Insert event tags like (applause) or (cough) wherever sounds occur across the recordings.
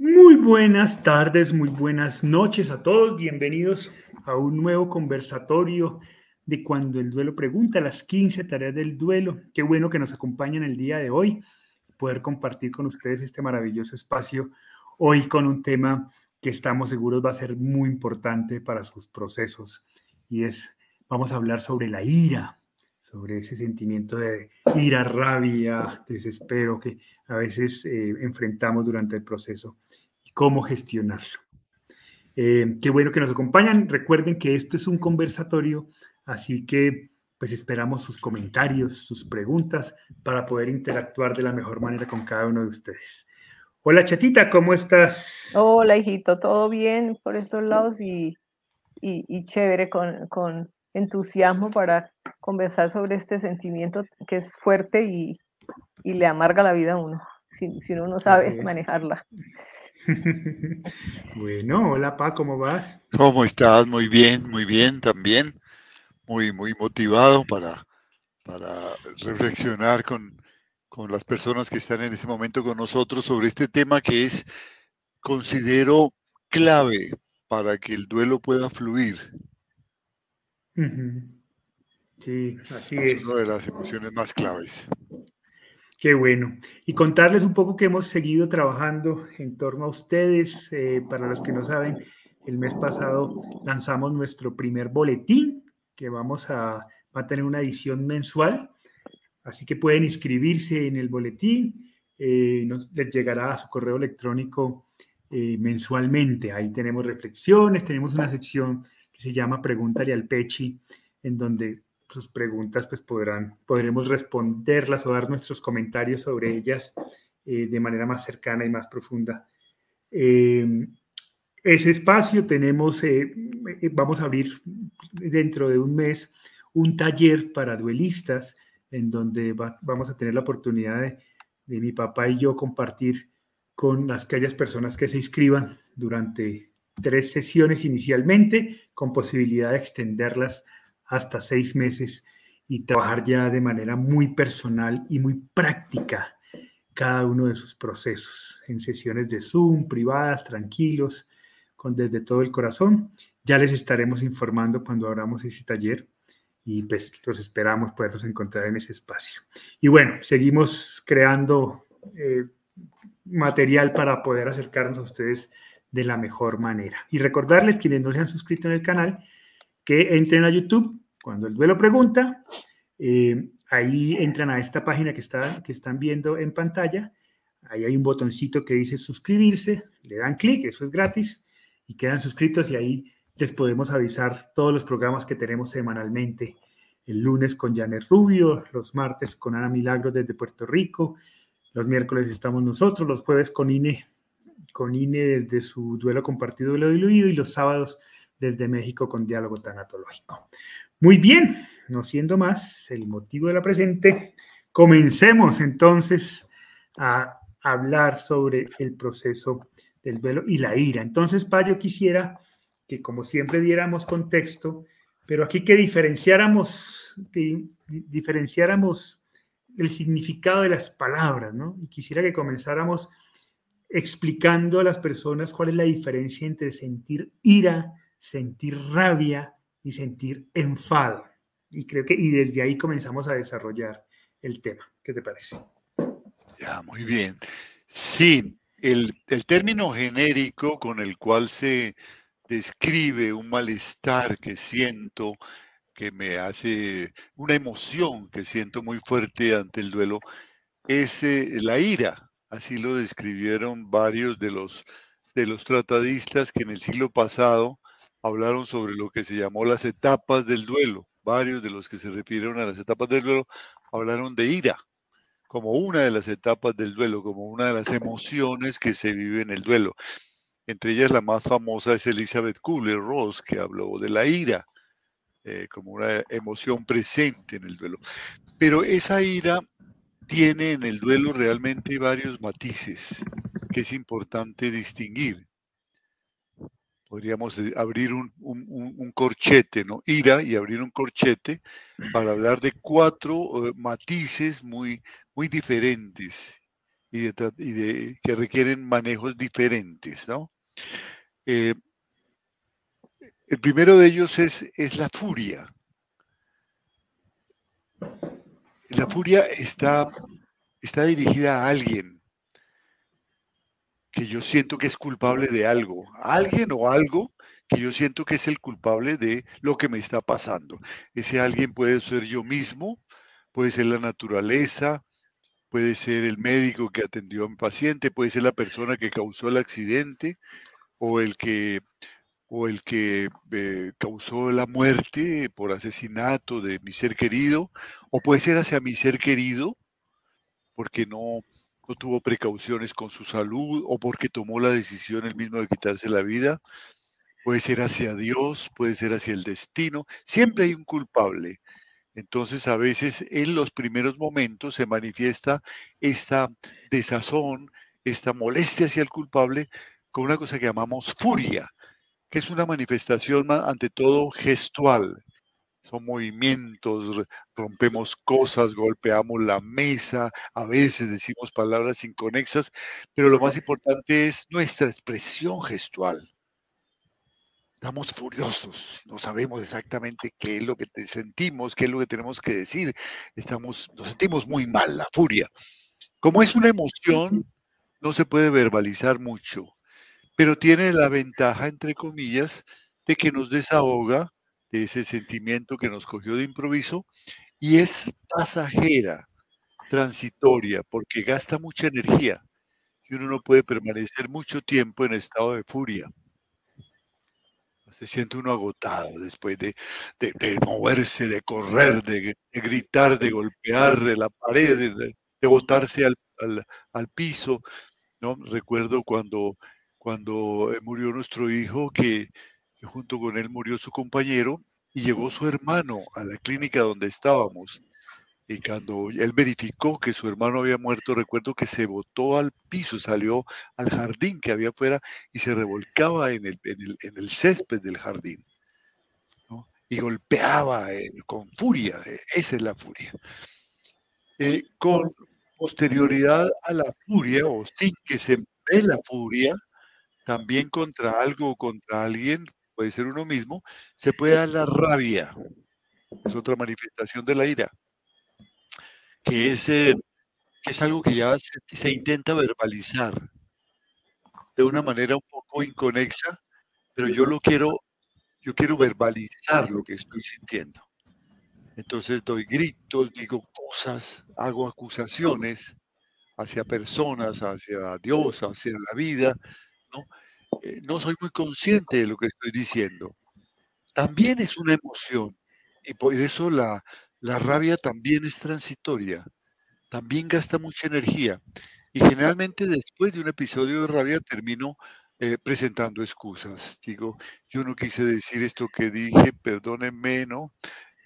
Muy buenas tardes, muy buenas noches a todos. Bienvenidos a un nuevo conversatorio de Cuando el Duelo Pregunta, las 15 tareas del duelo. Qué bueno que nos acompañan el día de hoy, poder compartir con ustedes este maravilloso espacio hoy con un tema que estamos seguros va a ser muy importante para sus procesos y es, vamos a hablar sobre la ira, sobre ese sentimiento de ira, rabia, desespero que a veces eh, enfrentamos durante el proceso y cómo gestionarlo. Eh, qué bueno que nos acompañan. Recuerden que esto es un conversatorio, así que pues esperamos sus comentarios, sus preguntas para poder interactuar de la mejor manera con cada uno de ustedes. Hola chatita, ¿cómo estás? Hola hijito, todo bien por estos lados y, y, chévere con, con entusiasmo para conversar sobre este sentimiento que es fuerte y, y le amarga la vida a uno, si, si uno no sabe manejarla. (laughs) bueno, hola Pa, ¿cómo vas? ¿Cómo estás? Muy bien, muy bien también. Muy, muy motivado para, para reflexionar con, con las personas que están en este momento con nosotros sobre este tema que es, considero, clave para que el duelo pueda fluir. Sí, así es. Es una de las emociones más claves. Qué bueno. Y contarles un poco que hemos seguido trabajando en torno a ustedes. Eh, para los que no saben, el mes pasado lanzamos nuestro primer boletín, que vamos a, va a tener una edición mensual. Así que pueden inscribirse en el boletín. Eh, nos, les llegará a su correo electrónico eh, mensualmente. Ahí tenemos reflexiones, tenemos una sección se llama Pregúntale al Pechi, en donde sus preguntas pues podrán, podremos responderlas o dar nuestros comentarios sobre ellas eh, de manera más cercana y más profunda. Eh, ese espacio tenemos, eh, vamos a abrir dentro de un mes un taller para duelistas en donde vamos a tener la oportunidad de, de, mi papá y yo compartir con las, aquellas personas que se inscriban durante tres sesiones inicialmente, con posibilidad de extenderlas hasta seis meses y trabajar ya de manera muy personal y muy práctica cada uno de sus procesos en sesiones de Zoom, privadas, tranquilos, con desde todo el corazón. Ya les estaremos informando cuando abramos ese taller y pues los esperamos poderlos encontrar en ese espacio. Y bueno, seguimos creando eh, material para poder acercarnos a ustedes de la mejor manera. Y recordarles, quienes no se han suscrito en el canal, que entren a YouTube cuando el duelo pregunta. Eh, ahí entran a esta página que, está, que están viendo en pantalla. Ahí hay un botoncito que dice suscribirse. Le dan clic, eso es gratis, y quedan suscritos y ahí les podemos avisar todos los programas que tenemos semanalmente. El lunes con Janet Rubio, los martes con Ana Milagros desde Puerto Rico, los miércoles estamos nosotros, los jueves con INE, con INE desde su duelo compartido de lo diluido y los sábados desde México con diálogo tanatológico. Muy bien, no siendo más el motivo de la presente, comencemos entonces a hablar sobre el proceso del duelo y la ira. Entonces, Pa, yo quisiera que como siempre diéramos contexto, pero aquí que diferenciáramos, que diferenciáramos el significado de las palabras, ¿no? Y quisiera que comenzáramos explicando a las personas cuál es la diferencia entre sentir ira sentir rabia y sentir enfado. Y creo que y desde ahí comenzamos a desarrollar el tema. ¿Qué te parece? Ya, muy bien. Sí, el, el término genérico con el cual se describe un malestar que siento, que me hace una emoción que siento muy fuerte ante el duelo, es eh, la ira. Así lo describieron varios de los, de los tratadistas que en el siglo pasado hablaron sobre lo que se llamó las etapas del duelo. Varios de los que se refirieron a las etapas del duelo hablaron de ira como una de las etapas del duelo, como una de las emociones que se vive en el duelo. Entre ellas la más famosa es Elizabeth Kubler-Ross, que habló de la ira eh, como una emoción presente en el duelo. Pero esa ira tiene en el duelo realmente varios matices que es importante distinguir podríamos eh, abrir un, corchete, ¿no? Ira y abrir un corchete para hablar de cuatro eh, matices muy, muy diferentes y, que requieren manejos diferentes, ¿no? Eh, el primero de ellos es, es la furia. La furia está, está dirigida a alguien que yo siento que es culpable de algo, alguien o algo que yo siento que es el culpable de lo que me está pasando. Ese alguien puede ser yo mismo, puede ser la naturaleza, puede ser el médico que atendió a mi paciente, puede ser la persona que causó el accidente o el que, o el que eh, causó la muerte por asesinato de mi ser querido, o puede ser hacia mi ser querido porque no, no tuvo precauciones con su salud o porque tomó la decisión el mismo de quitarse la vida puede ser hacia Dios, puede ser hacia el destino, siempre hay un culpable. Entonces a veces en los primeros momentos se manifiesta esta desazón, esta molestia hacia el culpable con una cosa que llamamos furia, que es una manifestación ante todo gestual. Son movimientos, rompemos cosas, golpeamos la mesa, a veces decimos palabras inconexas, pero lo más importante es nuestra expresión gestual estamos furiosos, no sabemos exactamente qué es lo que sentimos, qué es lo que tenemos que decir, estamos, nos sentimos muy mal, la furia. Como es una emoción, no se puede verbalizar mucho, pero tiene la ventaja, entre comillas, de que nos desahoga de ese sentimiento que nos cogió de improviso y es pasajera, transitoria, porque gasta mucha energía y uno no puede permanecer mucho tiempo en estado de furia se siente uno agotado después de, moverse, de correr, de, gritar, de golpear la pared, de, botarse al, al, piso. ¿no? Recuerdo cuando, cuando eh, murió nuestro hijo, que, junto con él murió su compañero y llegó su hermano a la clínica donde estábamos. Y cuando él verificó que su hermano había muerto, recuerdo que se botó al piso, salió al jardín que había afuera y se revolcaba en el, en el, césped del jardín. Y golpeaba eh, con furia, eh, esa es la furia. Eh, con posterioridad a la furia, o sin que se ve la furia, también contra algo o contra alguien, puede ser uno mismo, se puede dar la rabia. Es otra manifestación de la ira que es, eh, es algo que ya se, intenta verbalizar de una manera un poco inconexa, pero yo lo quiero, yo quiero verbalizar lo que estoy sintiendo. Entonces doy gritos, digo cosas, hago acusaciones hacia personas, hacia Dios, hacia la vida, ¿no? Eh, no soy muy consciente de lo que estoy diciendo. También es una emoción y por eso la, la rabia también es transitoria, también gasta mucha energía y generalmente después de un episodio de rabia termino eh, presentando excusas. Digo, yo no quise decir esto que dije, perdónenme, ¿no?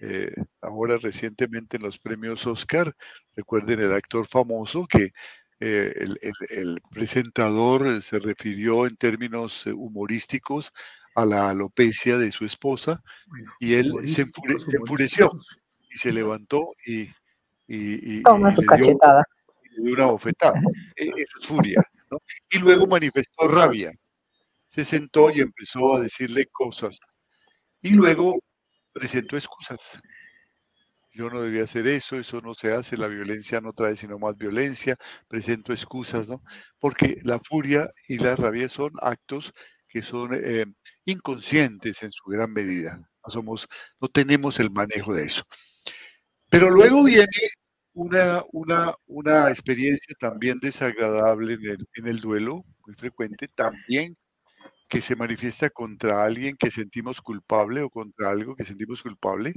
Eh, ahora recientemente en los premios Oscar, recuerden el actor famoso que eh, el, presentador se refirió en términos humorísticos a la alopecia de su esposa y él se enfureció y se levantó y, y, y, Toma su cachetada. dio una bofetada. (laughs) E, es furia. ¿no? Y luego manifestó rabia. Se sentó y empezó a decirle cosas. Y luego presentó excusas. Yo no debía hacer eso, eso no se hace, la violencia no trae sino más violencia, presento excusas, ¿no? Porque la furia y la rabia son actos que son eh, inconscientes en su gran medida. No, somos, no tenemos el manejo de eso. Pero luego viene una, una, una experiencia también desagradable el, en el duelo, muy frecuente, también que se manifiesta contra alguien que sentimos culpable o contra algo que sentimos culpable,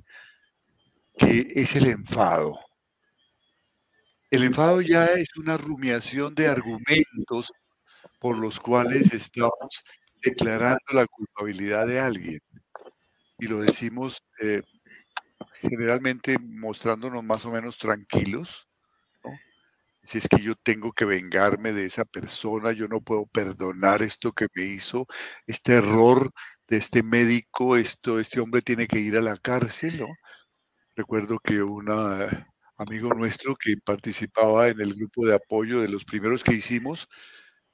que es el enfado. El enfado ya es una rumiación de argumentos por los cuales estamos declarando la culpabilidad de alguien. Y lo decimos eh, generalmente mostrándonos más o menos tranquilos, Si es que yo tengo que vengarme de esa persona, yo no puedo perdonar esto que me hizo, este error de este médico, esto, este hombre tiene que ir a la cárcel, ¿no? Recuerdo que una amigo nuestro que participaba en el grupo de apoyo de los primeros que hicimos,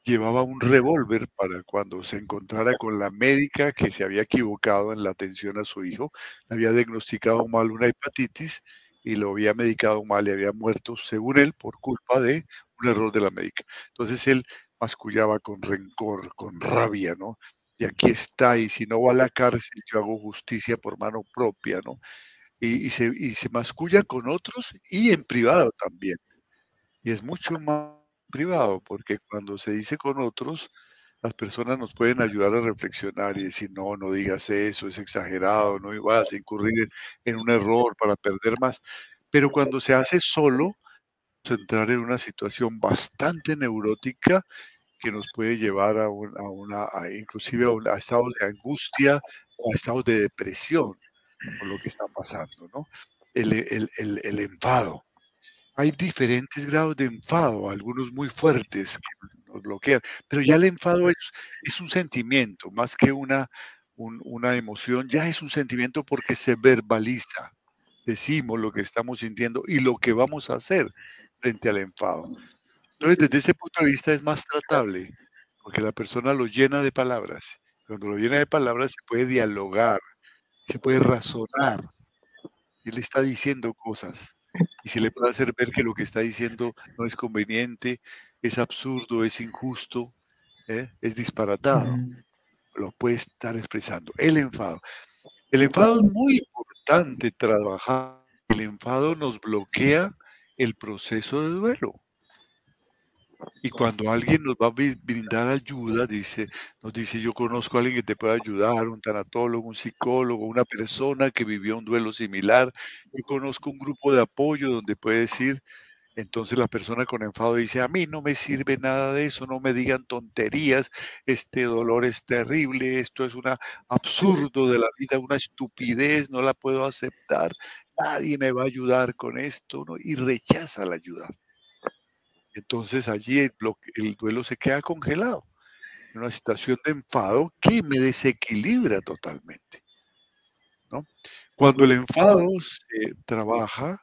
llevaba un revólver para cuando se encontrara con la médica que se había equivocado en la atención a su hijo, le había diagnosticado mal una hepatitis y lo había medicado mal y había muerto, según él, por culpa de un error de la médica. Entonces él mascullaba con rencor, con rabia, ¿no? Y aquí está, y si no va a la cárcel, yo hago justicia por mano propia, ¿no? Y, se, y se masculla con otros y en privado también. Y es mucho más privado, porque cuando se dice con otros, las personas nos pueden ayudar a reflexionar y decir, no, no digas eso, es exagerado, no vas a incurrir en, un error para perder más. Pero cuando se hace solo, entrar en una situación bastante neurótica que nos puede llevar a, una, inclusive a, estados de angustia o a estados de depresión por lo que está pasando, ¿no? El, el, el, el enfado hay diferentes grados de enfado, algunos muy fuertes que nos bloquean, pero ya el enfado es, es un sentimiento, más que una, una emoción, ya es un sentimiento porque se verbaliza, decimos lo que estamos sintiendo y lo que vamos a hacer frente al enfado. Entonces, desde ese punto de vista es más tratable, porque la persona lo llena de palabras. Cuando lo llena de palabras se puede dialogar, se puede razonar. Él está diciendo cosas y se le puede hacer ver que lo que está diciendo no es conveniente, es absurdo, es injusto, ¿eh? es disparatado. Lo puede estar expresando. El enfado. El enfado es muy importante trabajar. El enfado nos bloquea el proceso de duelo. Y cuando alguien nos va a brindar ayuda, dice, nos dice, yo conozco a alguien que te puede ayudar, un tanatólogo, un psicólogo, una persona que vivió un duelo similar. Yo conozco un grupo de apoyo donde puede decir, entonces la persona con enfado dice, a mí no me sirve nada de eso, no me digan tonterías, este dolor es terrible, esto es un absurdo de la vida, una estupidez, no la puedo aceptar, nadie me va a ayudar con esto, ¿no? y rechaza la ayuda. Entonces allí el, el duelo se queda congelado, en una situación de enfado que me desequilibra totalmente. Cuando el enfado se trabaja,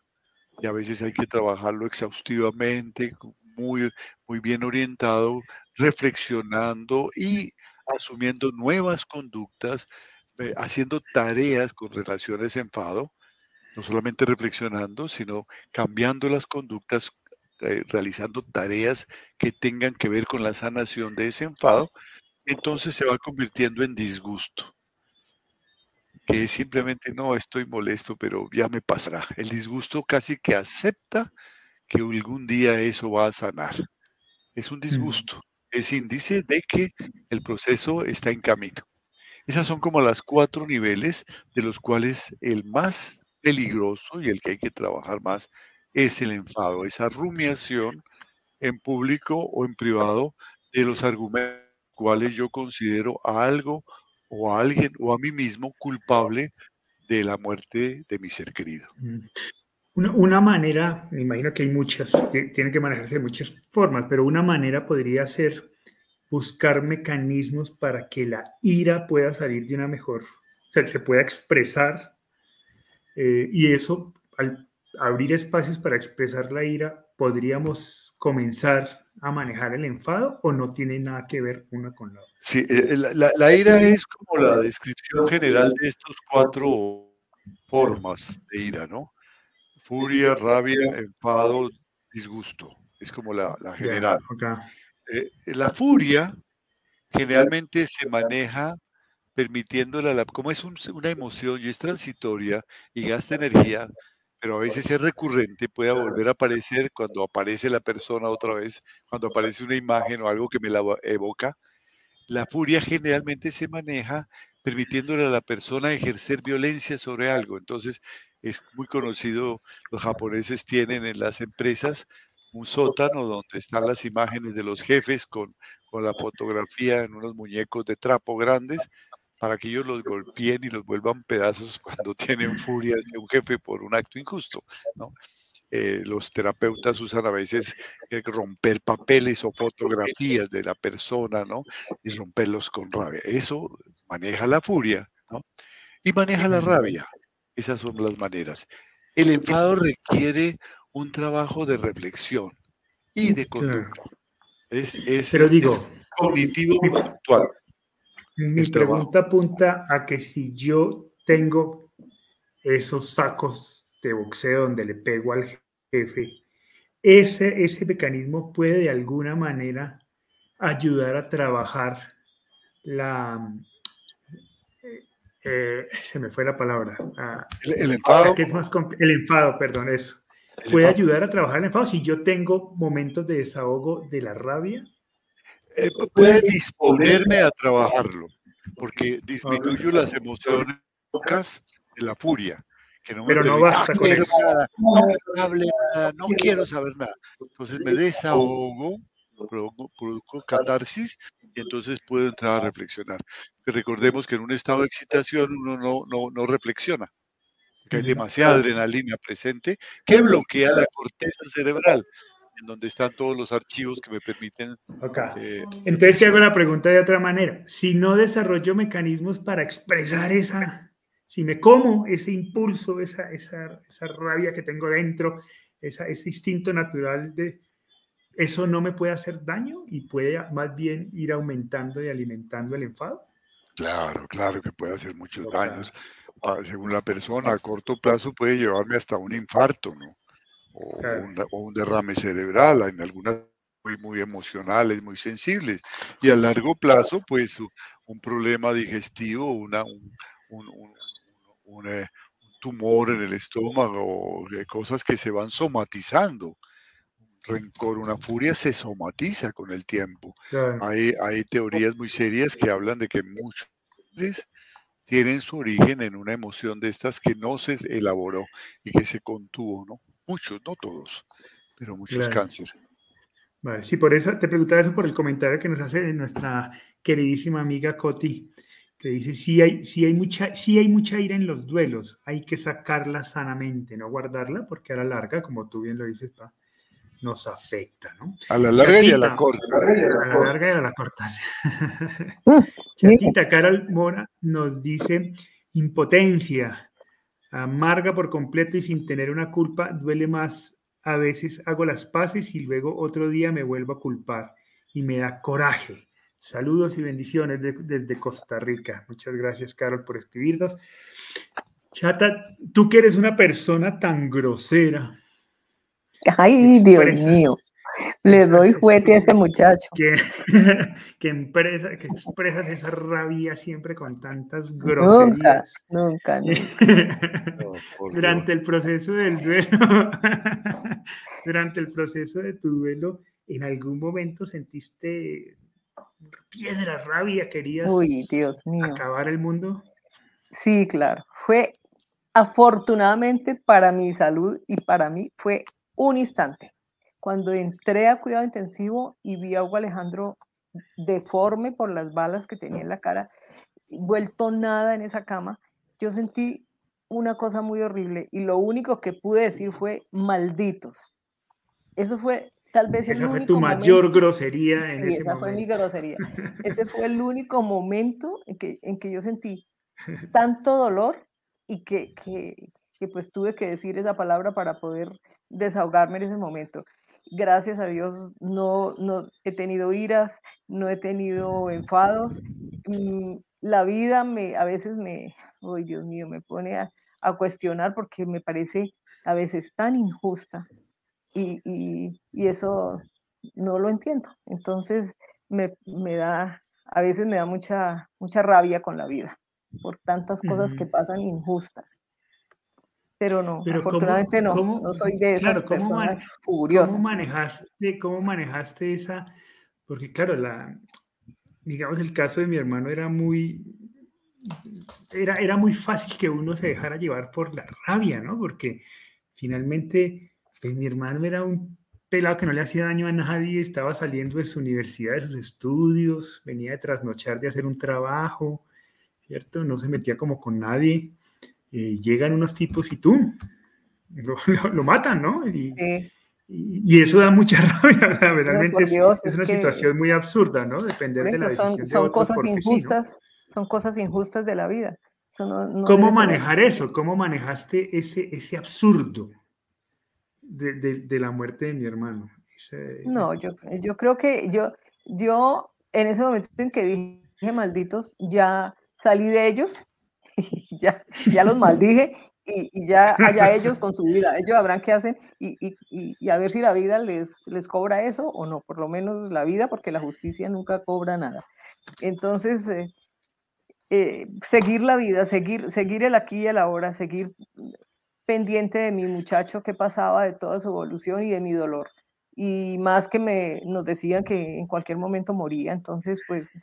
y a veces hay que trabajarlo exhaustivamente, muy, muy bien orientado, reflexionando y asumiendo nuevas conductas, eh, haciendo tareas con ese enfado, no solamente reflexionando, sino cambiando las conductas eh, realizando tareas que tengan que ver con la sanación de ese enfado, entonces se va convirtiendo en disgusto. Que simplemente no estoy molesto, pero ya me pasará. El disgusto casi que acepta que algún día eso va a sanar. Es un disgusto, es índice de que el proceso está en camino. Esas son como las cuatro niveles de los cuales el más peligroso y el que hay que trabajar más es el enfado, esa rumiación en público o en privado de los argumentos cuales yo considero a algo o a alguien o a mí mismo culpable de la muerte de mi ser querido. Mm. Una, manera, me imagino que hay muchas, que tienen que manejarse de muchas formas, pero una manera podría ser buscar mecanismos para que la ira pueda salir de una mejor, o sea, se pueda expresar eh, y eso al abrir espacios para expresar la ira, ¿podríamos comenzar a manejar el enfado o no tiene nada que ver una con la otra? Sí, eh, la, ira es como la descripción general de estos cuatro formas de ira, ¿no? Furia, rabia, enfado, disgusto. Es como la, general. Eh, la furia generalmente se maneja permitiéndola, la, como es una emoción y es transitoria y gasta energía, pero a veces es recurrente, puede volver a aparecer cuando aparece la persona otra vez, cuando aparece una imagen o algo que me la evoca. La furia generalmente se maneja permitiéndole a la persona ejercer violencia sobre algo. Entonces, es muy conocido, los japoneses tienen en las empresas un sótano donde están las imágenes de los jefes con, con la fotografía en unos muñecos de trapo grandes para que ellos los golpeen y los vuelvan pedazos (laughs) cuando tienen furia de un jefe por un acto injusto, ¿no? Eh, los terapeutas usan a veces eh, romper papeles o fotografías de la persona, ¿no? Y romperlos con rabia. Eso maneja la furia, ¿no? Y maneja la rabia. Esas son las maneras. El enfado requiere un trabajo de reflexión y de conducta. Es, es, Pero digo, cognitivo conductual. Mi pregunta apunta a que si yo tengo esos sacos de boxeo donde le pego al jefe, ese, ese mecanismo puede de alguna manera ayudar a trabajar la... Eh, se me fue la palabra. Ah, el, enfado. el enfado, perdón, eso. ¿Puede ayudar a trabajar el enfado si yo tengo momentos de desahogo de la rabia? Eh, puede disponerme a trabajarlo, porque disminuyo las emociones de la furia. Que no Pero no basta con eso. no hable nada, no quiero saber nada. Entonces me desahogo, produzco catarsis y entonces puedo entrar a reflexionar. recordemos que en un estado de excitación uno no, no, no reflexiona, porque hay demasiada adrenalina presente que bloquea la corteza cerebral en donde están todos los archivos que me permiten. Eh, Entonces te hago la pregunta de otra manera. Si no desarrollo mecanismos para expresar esa, si me como ese impulso, esa, esa, esa rabia que tengo dentro, esa, ese instinto natural de, eso no me puede hacer daño y puede más bien ir aumentando y alimentando el enfado. Claro, claro que puede hacer muchos daños. Ah, según la persona, a corto plazo puede llevarme hasta un infarto, ¿no? O, un, derrame cerebral, en algunas muy, muy emocionales, muy sensibles, y a largo plazo, pues un problema digestivo, una, un, un, eh, tumor en el estómago, cosas que se van somatizando. Rencor, una furia se somatiza con el tiempo. Hay, hay teorías muy serias que hablan de que muchos tienen su origen en una emoción de estas que no se elaboró y que se contuvo, ¿no? Muchos, no todos, pero muchos cánceres. Vale, sí, por eso te preguntaba eso por el comentario que nos hace nuestra queridísima amiga Coti, que dice, sí hay, sí hay, mucha, sí hay mucha ira en los duelos, hay que sacarla sanamente, no guardarla, porque a la larga, como tú bien lo dices, pa, nos afecta, ¿no? A la larga y a la corta. A la larga y a la corta. Mm, Chatita Carol Mora nos dice, impotencia, amarga por completo y sin tener una culpa, duele más. A veces hago las paces y luego otro día me vuelvo a culpar y me da coraje. Saludos y bendiciones desde Costa Rica. Muchas gracias, Carol, por escribirnos. Chata, tú que eres una persona tan grosera. Ay, Dios mío. Le doy juguete a este muchacho. Que, (laughs) que, empresa, que expresas esa rabia siempre con tantas groserías. Nunca, (laughs) nunca. durante el proceso del duelo, (laughs) durante el proceso de tu duelo, ¿en algún momento sentiste piedra, rabia, querías Uy, Dios mío. acabar el mundo? Sí, claro. Fue afortunadamente para mi salud y para mí fue un instante cuando entré a cuidado intensivo y vi a Hugo Alejandro deforme por las balas que tenía en la cara, vuelto nada en esa cama, yo sentí una cosa muy horrible y lo único que pude decir fue malditos. Eso fue tal vez esa fue tu mayor grosería en sí, esa fue mi grosería. Ese fue el único momento en que, en que yo sentí (laughs) tanto dolor y que, que, que pues tuve que decir esa palabra para poder desahogarme en ese momento gracias a Dios no, no he tenido iras, no he tenido enfados. Mm, la vida me, a veces me, oh Dios mío, me pone a, cuestionar porque me parece a veces tan injusta y, y, eso no lo entiendo. Entonces me, me, da, a veces me da mucha, mucha rabia con la vida por tantas cosas que pasan injustas pero no, afortunadamente no, no soy de esas personas furiosas. ¿cómo manejaste, ¿Cómo manejaste esa? Porque claro, la, digamos, el caso de mi hermano era muy, era, era muy fácil que uno se dejara llevar por la rabia, ¿no? Porque finalmente, pues mi hermano era un pelado que no le hacía daño a nadie, estaba saliendo de su universidad, de sus estudios, venía de trasnochar, de hacer un trabajo, ¿cierto? No se metía como con nadie eh, llegan unos tipos y tú (laughs) lo, matan, ¿no? Y, y, eso da mucha (laughs) rabia, realmente es, una situación muy absurda, ¿no? Depender de la son, son cosas injustas, son cosas injustas de la vida. ¿Cómo manejar eso? ¿Cómo manejaste ese, ese absurdo? de, la muerte de mi hermano. no, yo, yo creo que yo, yo en ese momento en que dije malditos, ya salí de ellos, (laughs) ya, ya los maldije y, ya allá ellos con su vida, ellos habrán qué hacen y, y, y, a ver si la vida les, les cobra eso o no, por lo menos la vida, porque la justicia nunca cobra nada. Entonces, eh, eh, seguir la vida, seguir, seguir el aquí y el ahora, seguir pendiente de mi muchacho que pasaba, de toda su evolución y de mi dolor. Y más que me, nos decían que en cualquier momento moría, entonces pues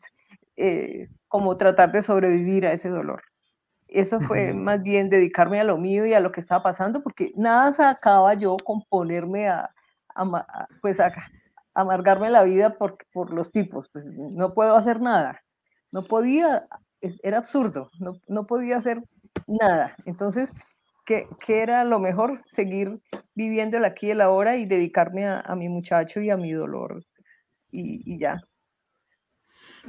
eh, como tratar de sobrevivir a ese dolor. Eso fue más bien dedicarme a lo mío y a lo que estaba pasando, porque nada sacaba yo con ponerme a, pues a, amargarme la vida por, por los tipos, pues no puedo hacer nada. No podía era absurdo, no, no, podía hacer nada. Entonces, ¿qué, ¿qué, era lo mejor? Seguir viviendo el aquí y el ahora y dedicarme a, a mi muchacho y a mi dolor. Y, y ya.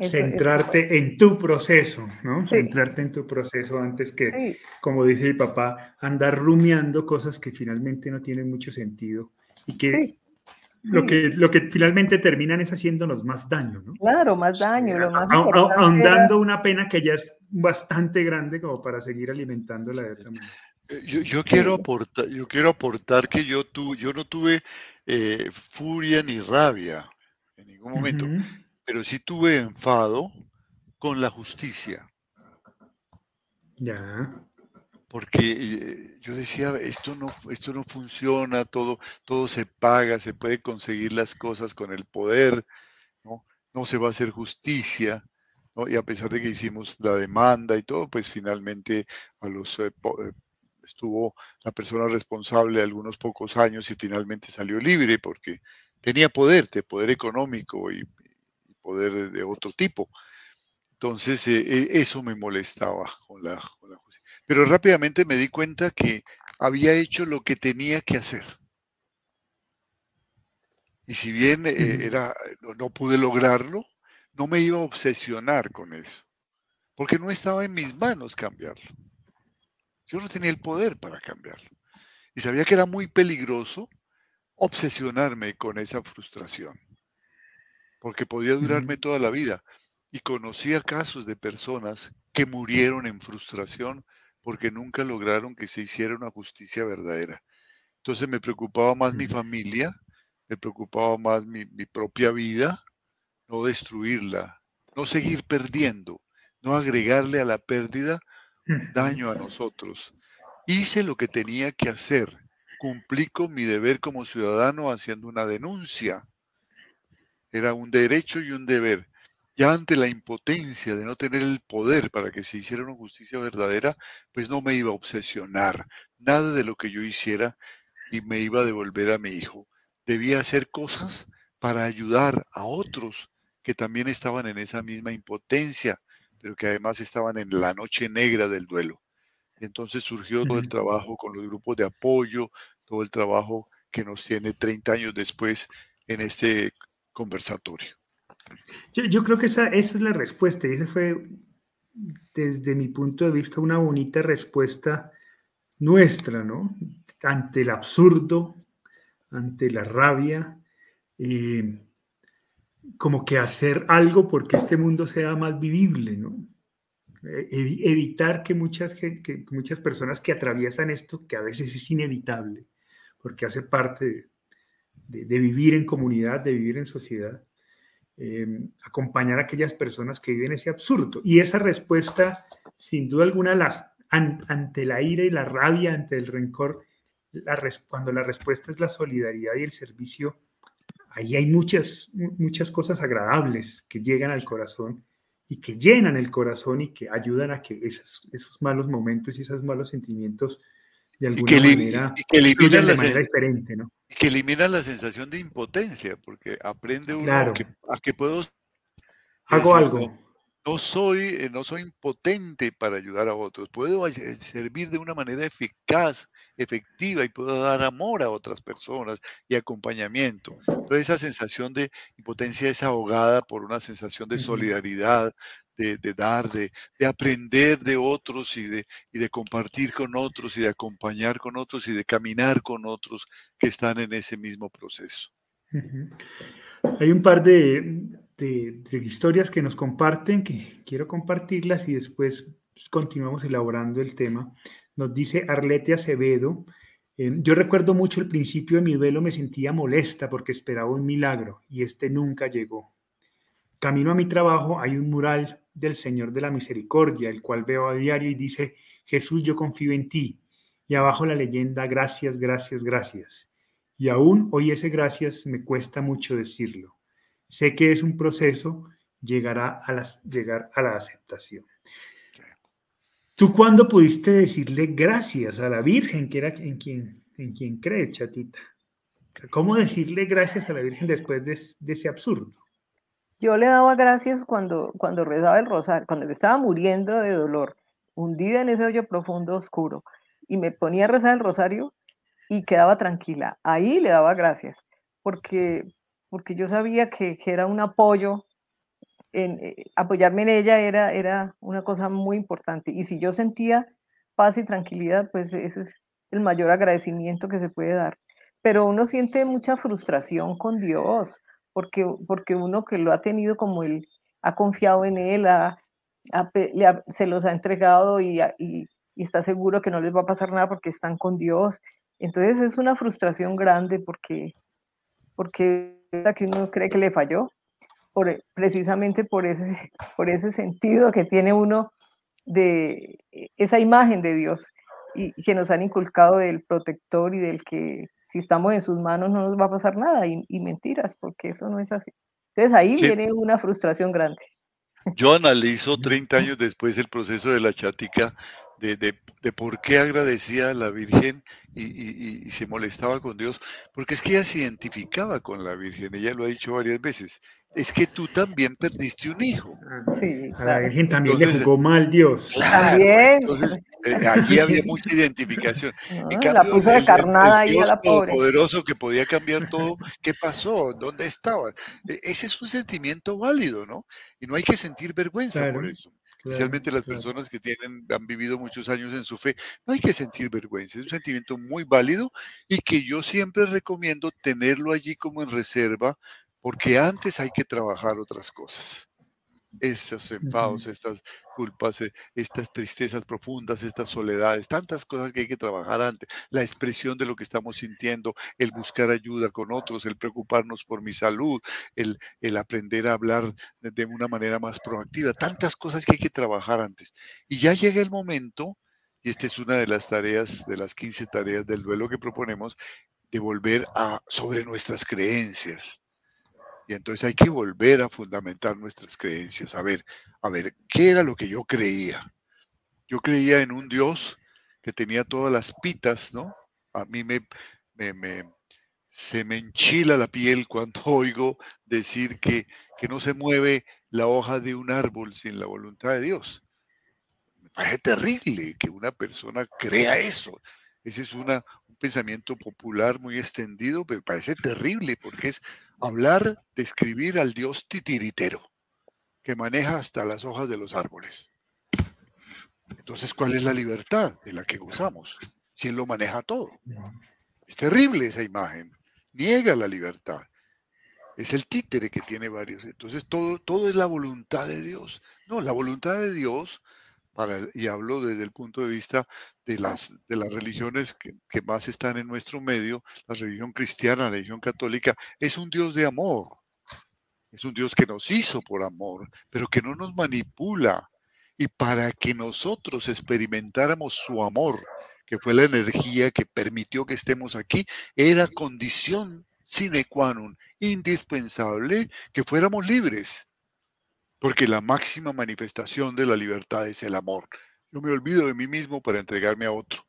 Centrarte en tu proceso, ¿no? Centrarte en tu proceso antes que, como dice mi papá, andar rumiando cosas que finalmente no tienen mucho sentido y que lo, que, lo que finalmente terminan es haciéndonos más daño, ¿no? Claro, más daño. Lo más ahondando una pena que ya es bastante grande como para seguir alimentándola de esa manera. Eh, yo, yo quiero aportar, yo quiero aportar que yo, tu, yo no tuve eh, furia ni rabia en ningún momento, pero sí tuve enfado con la justicia. Ya porque eh, yo decía, esto no, esto no funciona, todo, todo se paga, se puede conseguir las cosas con el poder, ¿no? no se va a hacer justicia, ¿no? y a pesar de que hicimos la demanda y todo, pues finalmente a los, eh, eh, estuvo la persona responsable algunos pocos años y finalmente salió libre porque tenía poder, de poder económico y, poder de, otro tipo. Entonces, e, eso me molestaba con la, con la justicia. Pero rápidamente me di cuenta que había hecho lo que tenía que hacer. Y si bien eh, era, no, pude lograrlo, no me iba a obsesionar con eso, porque no estaba en mis manos cambiarlo. Yo no tenía el poder para cambiarlo. Y sabía que era muy peligroso obsesionarme con esa frustración, porque podía durarme toda la vida. Y conocía casos de personas que murieron en frustración porque nunca lograron que se hiciera una justicia verdadera. Entonces me preocupaba más mi familia, me preocupaba más mi, propia vida, no destruirla, no seguir perdiendo, no agregarle a la pérdida daño a nosotros. Hice lo que tenía que hacer, cumplí con mi deber como ciudadano haciendo una denuncia. Era un derecho y un deber ya ante la impotencia de no tener el poder para que se hiciera una justicia verdadera, pues no me iba a obsesionar nada de lo que yo hiciera y me iba a devolver a mi hijo. Debía hacer cosas para ayudar a otros que también estaban en esa misma impotencia, pero que además estaban en la noche negra del duelo. Y entonces surgió todo el trabajo con los grupos de apoyo, todo el trabajo que nos tiene 30 años después en este conversatorio. Yo, creo que esa, es la respuesta y esa fue, desde mi punto de vista, una bonita respuesta nuestra, ¿no? Ante el absurdo, ante la rabia, como que hacer algo porque este mundo sea más vivible, ¿no? Eh, evitar que muchas, que muchas personas que atraviesan esto, que a veces es inevitable, porque hace parte de, de vivir en comunidad, de vivir en sociedad, Em, acompañar a aquellas personas que viven ese absurdo. Y esa respuesta, sin duda alguna, las, ante la ira y la rabia, ante el rencor, cuando la respuesta es la solidaridad y el servicio, ahí hay muchas, muchas cosas agradables que llegan al corazón y que llenan el corazón y que ayudan a que esos, esos malos momentos y esos malos sentimientos de alguna manera que eliminan de manera diferente, ¿no? Que elimina la sensación de impotencia, porque aprende uno a, que, puedo hago algo. no soy, eh, no soy impotente para ayudar a otros. Puedo servir de una manera eficaz, efectiva y puedo dar amor a otras personas y acompañamiento. Entonces esa sensación de impotencia es ahogada por una sensación de solidaridad, de, dar, de, aprender de otros y de, y de compartir con otros y de acompañar con otros y de caminar con otros que están en ese mismo proceso. Hay un par de, historias que nos comparten, que quiero compartirlas y después continuamos elaborando el tema. Nos dice Arlete Acevedo, eh, yo recuerdo mucho el principio de mi duelo, me sentía molesta porque esperaba un milagro y este nunca llegó. Camino a mi trabajo hay un mural del Señor de la Misericordia, el cual veo a diario y dice, Jesús, yo confío en ti. Y abajo la leyenda, gracias, gracias, gracias. Y aún hoy ese gracias me cuesta mucho decirlo. Sé que es un proceso, llegará a llegar a la aceptación. ¿Tú cuándo pudiste decirle gracias a la Virgen, que era en quien, en quien cree, chatita? ¿Cómo decirle gracias a la Virgen después de, de ese absurdo? Yo le daba gracias cuando, cuando rezaba el rosario, cuando me estaba muriendo de dolor, hundida en ese hoyo profundo, oscuro, y me ponía a rezar el rosario, y quedaba tranquila. Ahí le daba gracias, porque, porque yo sabía que, era un apoyo, en, eh, apoyarme en ella era, era una cosa muy importante. Y si yo sentía paz y tranquilidad, pues ese es el mayor agradecimiento que se puede dar. Pero uno siente mucha frustración con Dios, porque, porque uno que lo ha tenido como él, ha confiado en él, se los ha entregado y, está seguro que no les va a pasar nada porque están con Dios. Entonces es una frustración grande porque, porque que uno cree que le falló, precisamente por ese, por ese sentido que tiene uno de esa imagen de Dios y que nos han inculcado del protector y del que si estamos en sus manos no nos va a pasar nada y, mentiras, porque eso no es así. Entonces ahí viene una frustración grande. Yo analizo (laughs) 30 años después el proceso de la chática de, de, de, por qué agradecía a la Virgen y, y, y, se molestaba con Dios, porque es que ella se identificaba con la Virgen, ella lo ha dicho varias veces, es que tú también perdiste un hijo. Sí, A la Virgen también le jugó mal Dios. también. Entonces, eh, allí (laughs) había mucha identificación. la puso de carnada a la pobre. poderoso que podía cambiar todo, ¿qué pasó? ¿Dónde estaba? E, ese es un sentimiento válido, ¿no? Y no hay que sentir vergüenza por eso especialmente las personas que tienen, han vivido muchos años en su fe, no hay que sentir vergüenza, es un sentimiento muy válido y que yo siempre recomiendo tenerlo allí como en reserva, porque antes hay que trabajar otras cosas estos enfados, estas culpas, eh, estas tristezas profundas, estas soledades, tantas cosas que hay que trabajar antes, la expresión de lo que estamos sintiendo, el buscar ayuda con otros, el preocuparnos por mi salud, el, el aprender a hablar de una manera más proactiva, tantas cosas que hay que trabajar antes. Y ya llega el momento, y esta es una de las tareas, de las 15 tareas del duelo que proponemos, de volver a sobre nuestras creencias y entonces hay que volver a fundamentar nuestras creencias, a ver, a ver, ¿qué era lo que yo creía? Yo creía en un Dios que tenía todas las pitas, ¿no? A mí me, me, se me enchila la piel cuando (laughs) oigo decir que, que no se mueve la hoja de un árbol sin la voluntad de Dios. Me parece terrible que una persona crea eso. Ese es un pensamiento popular muy extendido, pero parece terrible porque es hablar, describir al Dios titiritero, que maneja hasta las hojas de los árboles. Entonces, ¿cuál es la libertad de la que gozamos? Si Él lo maneja todo. Es terrible esa imagen. Niega la libertad. Es el títere que tiene varios. Entonces, todo, todo es la voluntad de Dios. No, la voluntad de Dios y hablo desde el punto de vista de las, de las religiones que, que, más están en nuestro medio, la religión cristiana, la religión católica, es un Dios de amor. Es un Dios que nos hizo por amor, pero que no nos manipula. Y para que nosotros experimentáramos su amor, que fue la energía que permitió que estemos aquí, era condición sine qua non, indispensable que fuéramos libres porque la máxima manifestación de la libertad es el amor. Yo me olvido de mí mismo para entregarme a otro.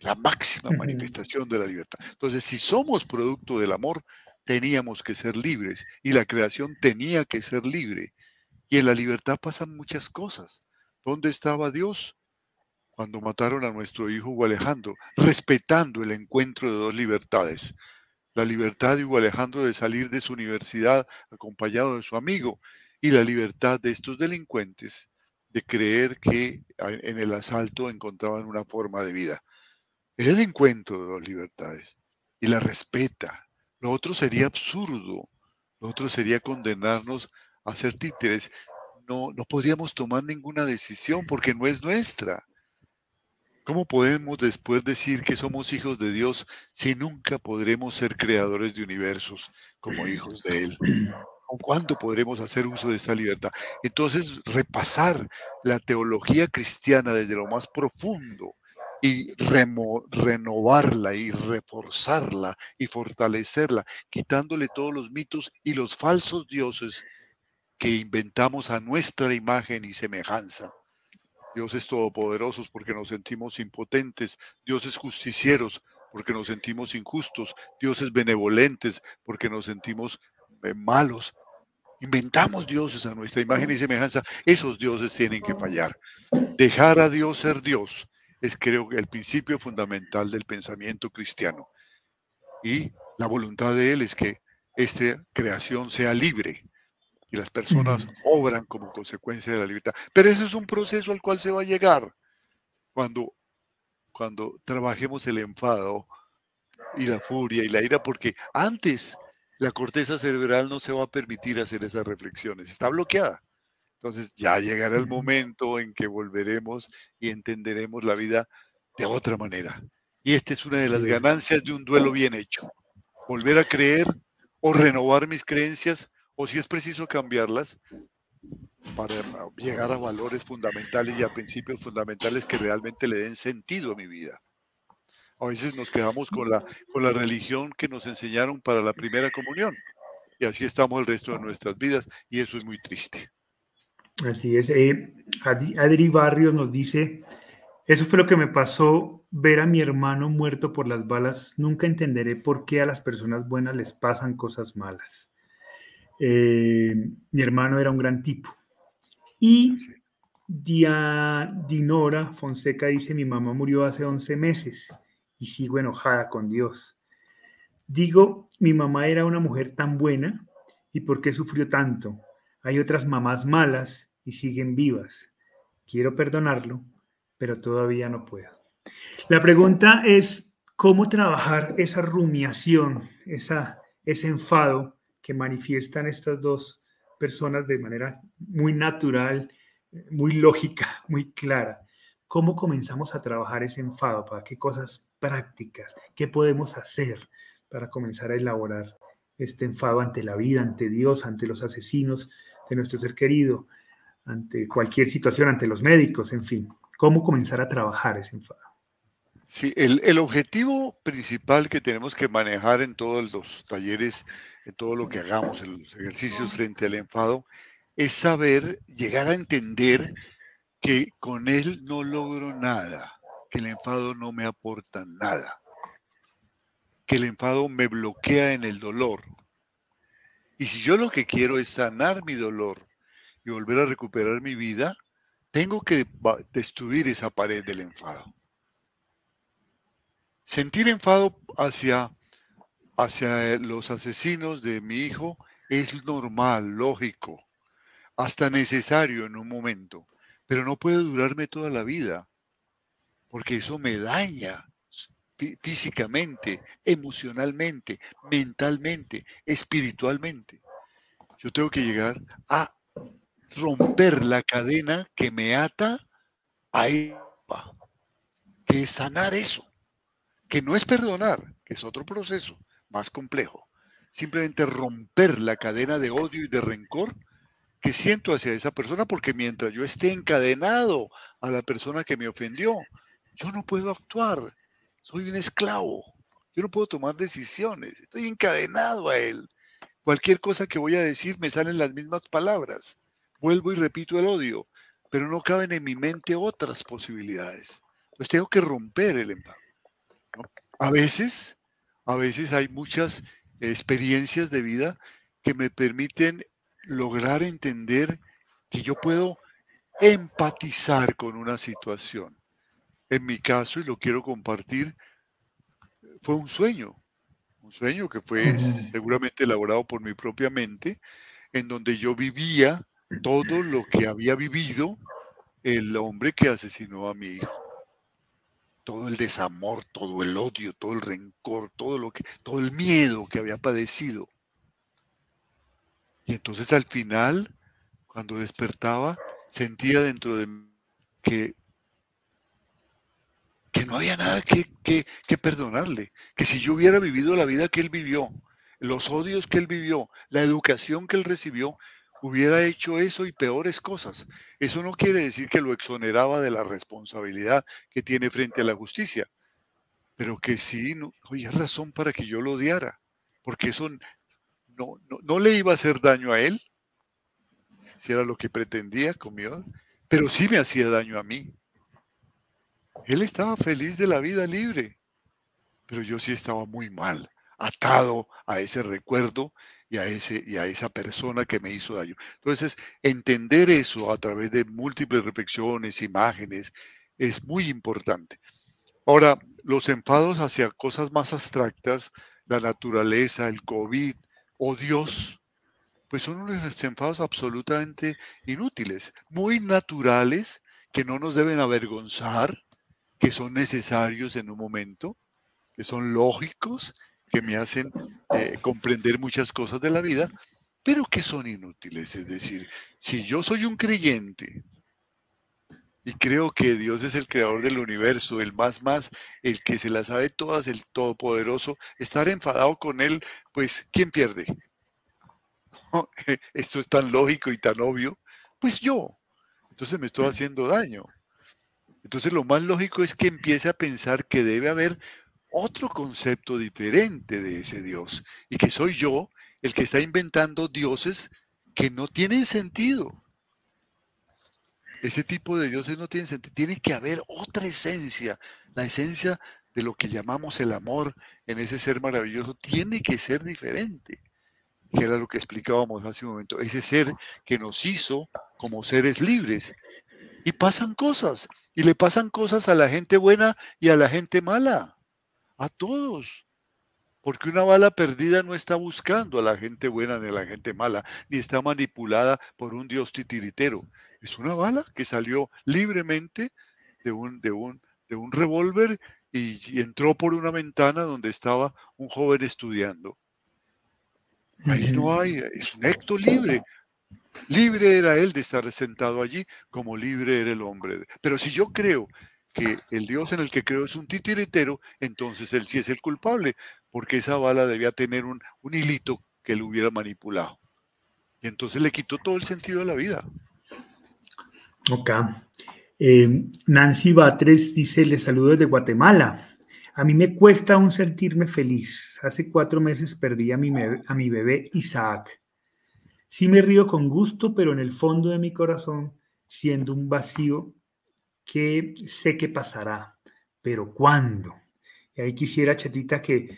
La máxima manifestación de la libertad. Entonces, si somos producto del amor, teníamos que ser libres y la creación tenía que ser libre. Y en la libertad pasan muchas cosas. ¿Dónde estaba Dios? Cuando mataron a nuestro hijo Hugo Alejandro, respetando el encuentro de dos libertades. La libertad de Hugo Alejandro de salir de su universidad acompañado de su amigo y la libertad de estos delincuentes de creer que en el asalto encontraban una forma de vida. Es el encuentro de dos libertades y la respeta. Lo otro sería absurdo. Lo otro sería condenarnos a ser títeres. No, no podríamos tomar ninguna decisión porque no es nuestra. ¿Cómo podemos después decir que somos hijos de Dios si nunca podremos ser creadores de universos como hijos de Él? (clears throat) ¿Cuándo podremos hacer uso de esta libertad? Entonces, repasar la teología cristiana desde lo más profundo y renovarla y reforzarla y fortalecerla, quitándole todos los mitos y los falsos dioses que inventamos a nuestra imagen y semejanza. Dioses todopoderosos porque nos sentimos impotentes, dioses justicieros porque nos sentimos injustos, dioses benevolentes porque nos sentimos eh, malos, inventamos dioses a nuestra imagen y semejanza, esos dioses tienen que fallar. Dejar a Dios ser Dios es creo que el principio fundamental del pensamiento cristiano. Y la voluntad de Él es que esta creación sea libre y las personas obran como consecuencia de la libertad. Pero eso es un proceso al cual se va a llegar cuando, cuando trabajemos el enfado y la furia y la ira, porque antes la corteza cerebral no se va a permitir hacer esas reflexiones, está bloqueada. Entonces ya llegará el momento en que volveremos y entenderemos la vida de otra manera. Y esta es una de las ganancias de un duelo bien hecho. Volver a creer o renovar mis creencias o si es preciso cambiarlas para llegar a valores fundamentales y a principios fundamentales que realmente le den sentido a mi vida. A veces nos quedamos con la, con la religión que nos enseñaron para la primera comunión y así estamos el resto de nuestras vidas y eso es muy triste. Así es. Eh, Adri Barrios nos dice, eso fue lo que me pasó ver a mi hermano muerto por las balas. Nunca entenderé por qué a las personas buenas les pasan cosas malas. Eh, mi hermano era un gran tipo. Y Dinora Fonseca dice, mi mamá murió hace 11 meses y sigo enojada con Dios. Digo, mi mamá era una mujer tan buena y ¿por qué sufrió tanto? Hay otras mamás malas y siguen vivas. Quiero perdonarlo, pero todavía no puedo. La pregunta es, ¿cómo trabajar esa rumiación, esa, ese enfado que manifiestan estas dos personas de manera muy natural, muy lógica, muy clara? ¿Cómo comenzamos a trabajar ese enfado? ¿Para qué cosas prácticas? ¿Qué podemos hacer para comenzar a elaborar este enfado ante la vida, ante Dios, ante los asesinos de nuestro ser querido, ante cualquier situación, ante los médicos, en fin? ¿Cómo comenzar a trabajar ese enfado? Sí, el, el, objetivo principal que tenemos que manejar en todos los talleres, en todo lo que hagamos, en los ejercicios frente al enfado, es saber, llegar a entender que con él no logro nada, que el enfado no me aporta nada, que el enfado me bloquea en el dolor. Y si yo lo que quiero es sanar mi dolor y volver a recuperar mi vida, tengo que destruir esa pared del enfado. Sentir enfado hacia, hacia los asesinos de mi hijo es normal, lógico, hasta necesario en un momento pero no puede durarme toda la vida, porque eso me daña físicamente, emocionalmente, mentalmente, espiritualmente. Yo tengo que llegar a romper la cadena que me ata a que es sanar eso, que no es perdonar, que es otro proceso más complejo. Simplemente romper la cadena de odio y de rencor que siento hacia esa persona, porque mientras yo esté encadenado a la persona que me ofendió, yo no puedo actuar. Soy un esclavo. Yo no puedo tomar decisiones. Estoy encadenado a él. Cualquier cosa que voy a decir me salen las mismas palabras. Vuelvo y repito el odio, pero no caben en mi mente otras posibilidades. Entonces tengo que romper el empate. A veces, a veces hay muchas experiencias de vida que me permiten lograr entender que yo puedo empatizar con una situación. En mi caso, y lo quiero compartir, fue un sueño, un sueño que fue seguramente elaborado por mi propia mente, en donde yo vivía todo lo que había vivido el hombre que asesinó a mi hijo. Todo el desamor, todo el odio, todo el rencor, todo lo que, todo el miedo que había padecido. Y entonces al final, cuando despertaba, sentía dentro de mí que, que no había nada que, que perdonarle, que si yo hubiera vivido la vida que él vivió, los odios que él vivió, la educación que él recibió, hubiera hecho eso y peores cosas. Eso no quiere decir que lo exoneraba de la responsabilidad que tiene frente a la justicia, pero que sí, no, había razón para que yo lo odiara, porque eso no, no, le iba a hacer daño a él, si era lo que pretendía conmigo, pero sí me hacía daño a mí. Él estaba feliz de la vida libre, pero yo sí estaba muy mal, atado a ese recuerdo y a, ese, y a esa persona que me hizo daño. Entonces, entender eso a través de múltiples reflexiones, imágenes, es muy importante. Ahora, los enfados hacia cosas más abstractas, la naturaleza, el COVID o Dios, pues son unos enfados absolutamente inútiles, muy naturales, que no nos deben avergonzar, que son necesarios en un momento, que son lógicos que me hacen eh, comprender muchas cosas de la vida, pero que son inútiles. Es decir, si yo soy un creyente y creo que Dios es el creador del universo, el más más, el que se las sabe todas, el todopoderoso, estar enfadado con Él, pues, ¿quién pierde? (laughs) Esto es tan lógico y tan obvio. Pues yo. Entonces me estoy haciendo daño. Entonces lo más lógico es que empiece a pensar que debe haber otro concepto diferente de ese Dios y que soy yo el que está inventando dioses que no tienen sentido. Ese tipo de dioses no tienen sentido. Tiene que haber otra esencia, la esencia de lo que llamamos el amor en ese ser maravilloso. Tiene que ser diferente, que era lo que explicábamos hace un momento. Ese ser que nos hizo como seres libres. Y pasan cosas, y le pasan cosas a la gente buena y a la gente mala a todos. Porque una bala perdida no está buscando a la gente buena ni a la gente mala, ni está manipulada por un dios titiritero. Es una bala que salió libremente de un, de un, de un revólver y, entró por una ventana donde estaba un joven estudiando. Ahí no hay, es un acto libre. Libre era él de estar sentado allí, como libre era el hombre. Pero si yo creo que el Dios en el que creo es un titiritero, entonces él sí es el culpable, porque esa bala debía tener un, hilito que él hubiera manipulado. Y entonces le quitó todo el sentido de la vida. Ok. Eh, Nancy Batres dice, le saludo desde Guatemala. A mí me cuesta aún sentirme feliz. Hace cuatro meses perdí a mi, a mi bebé Isaac. Sí me río con gusto, pero en el fondo de mi corazón siendo un vacío que sé que pasará, pero ¿cuándo? Y ahí quisiera, Chatita, que,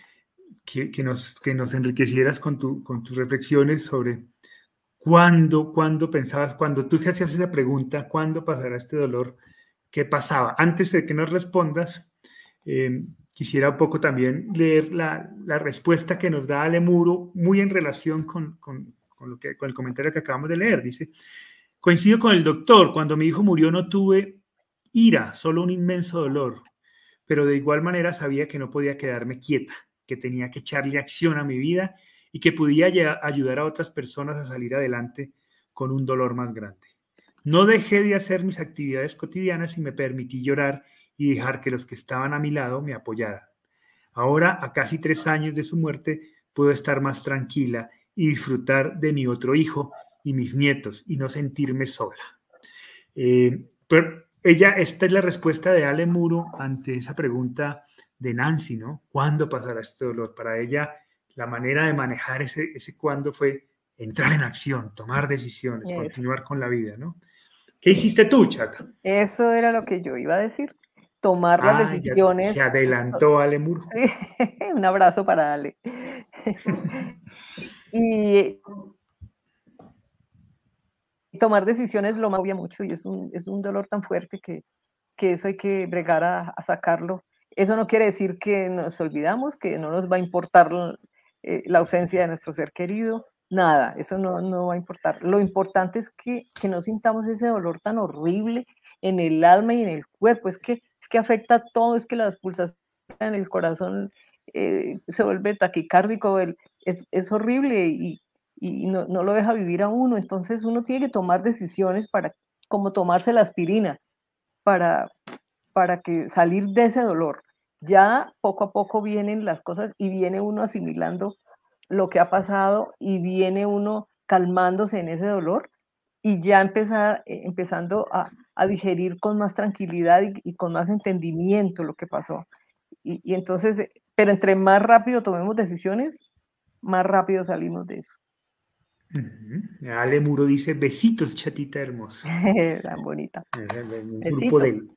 que, nos, que nos enriquecieras con, tu, con tus reflexiones sobre cuándo, cuándo pensabas, cuando tú te hacías esa pregunta, ¿cuándo pasará este dolor? ¿Qué pasaba? Antes de que nos respondas, eh, quisiera un poco también leer la, la, respuesta que nos da Ale Muro, muy en relación con, con, con, con el comentario que acabamos de leer. Dice, coincido con el doctor, cuando mi hijo murió no tuve ira, solo un inmenso dolor, pero de igual manera sabía que no podía quedarme quieta, que tenía que echarle acción a mi vida y que podía ayudar a otras personas a salir adelante con un dolor más grande. No dejé de hacer mis actividades cotidianas y me permití llorar y dejar que los que estaban a mi lado me apoyaran. Ahora, a casi tres años de su muerte, puedo estar más tranquila y disfrutar de mi otro hijo y mis nietos y no sentirme sola. Eh, pero ella, esta es la respuesta de Ale Muro ante esa pregunta de Nancy, ¿no? ¿Cuándo pasará este dolor? Para ella, la manera de manejar ese, ese cuándo fue entrar en acción, tomar decisiones, continuar con la vida, ¿no? ¿Qué hiciste tú, Chata? Eso era lo que yo iba a decir, tomar las ah, decisiones. Se adelantó Ale Muro. (laughs) Un abrazo para Ale. (laughs) y tomar decisiones lo movía mucho y es un, es un dolor tan fuerte que, que eso hay que bregar a, sacarlo. Eso no quiere decir que nos olvidamos, que no nos va a importar la, eh, la ausencia de nuestro ser querido, nada, eso no, no va a importar. Lo importante es que, que, no sintamos ese dolor tan horrible en el alma y en el cuerpo, es que, es que afecta a todo, es que las pulsaciones en el corazón eh, se vuelve taquicárdico, es, es horrible y, y no, no, lo deja vivir a uno. Entonces uno tiene que tomar decisiones para, como tomarse la aspirina, para, para que salir de ese dolor. Ya poco a poco vienen las cosas y viene uno asimilando lo que ha pasado y viene uno calmándose en ese dolor y ya empezar, eh, empezando a, a, digerir con más tranquilidad y, con más entendimiento lo que pasó. Y, y entonces, pero entre más rápido tomemos decisiones, más rápido salimos de eso. Uh -huh. Ale Muro dice, besitos, chatita hermosa. (laughs) Tan bonita. El, el, el grupo del,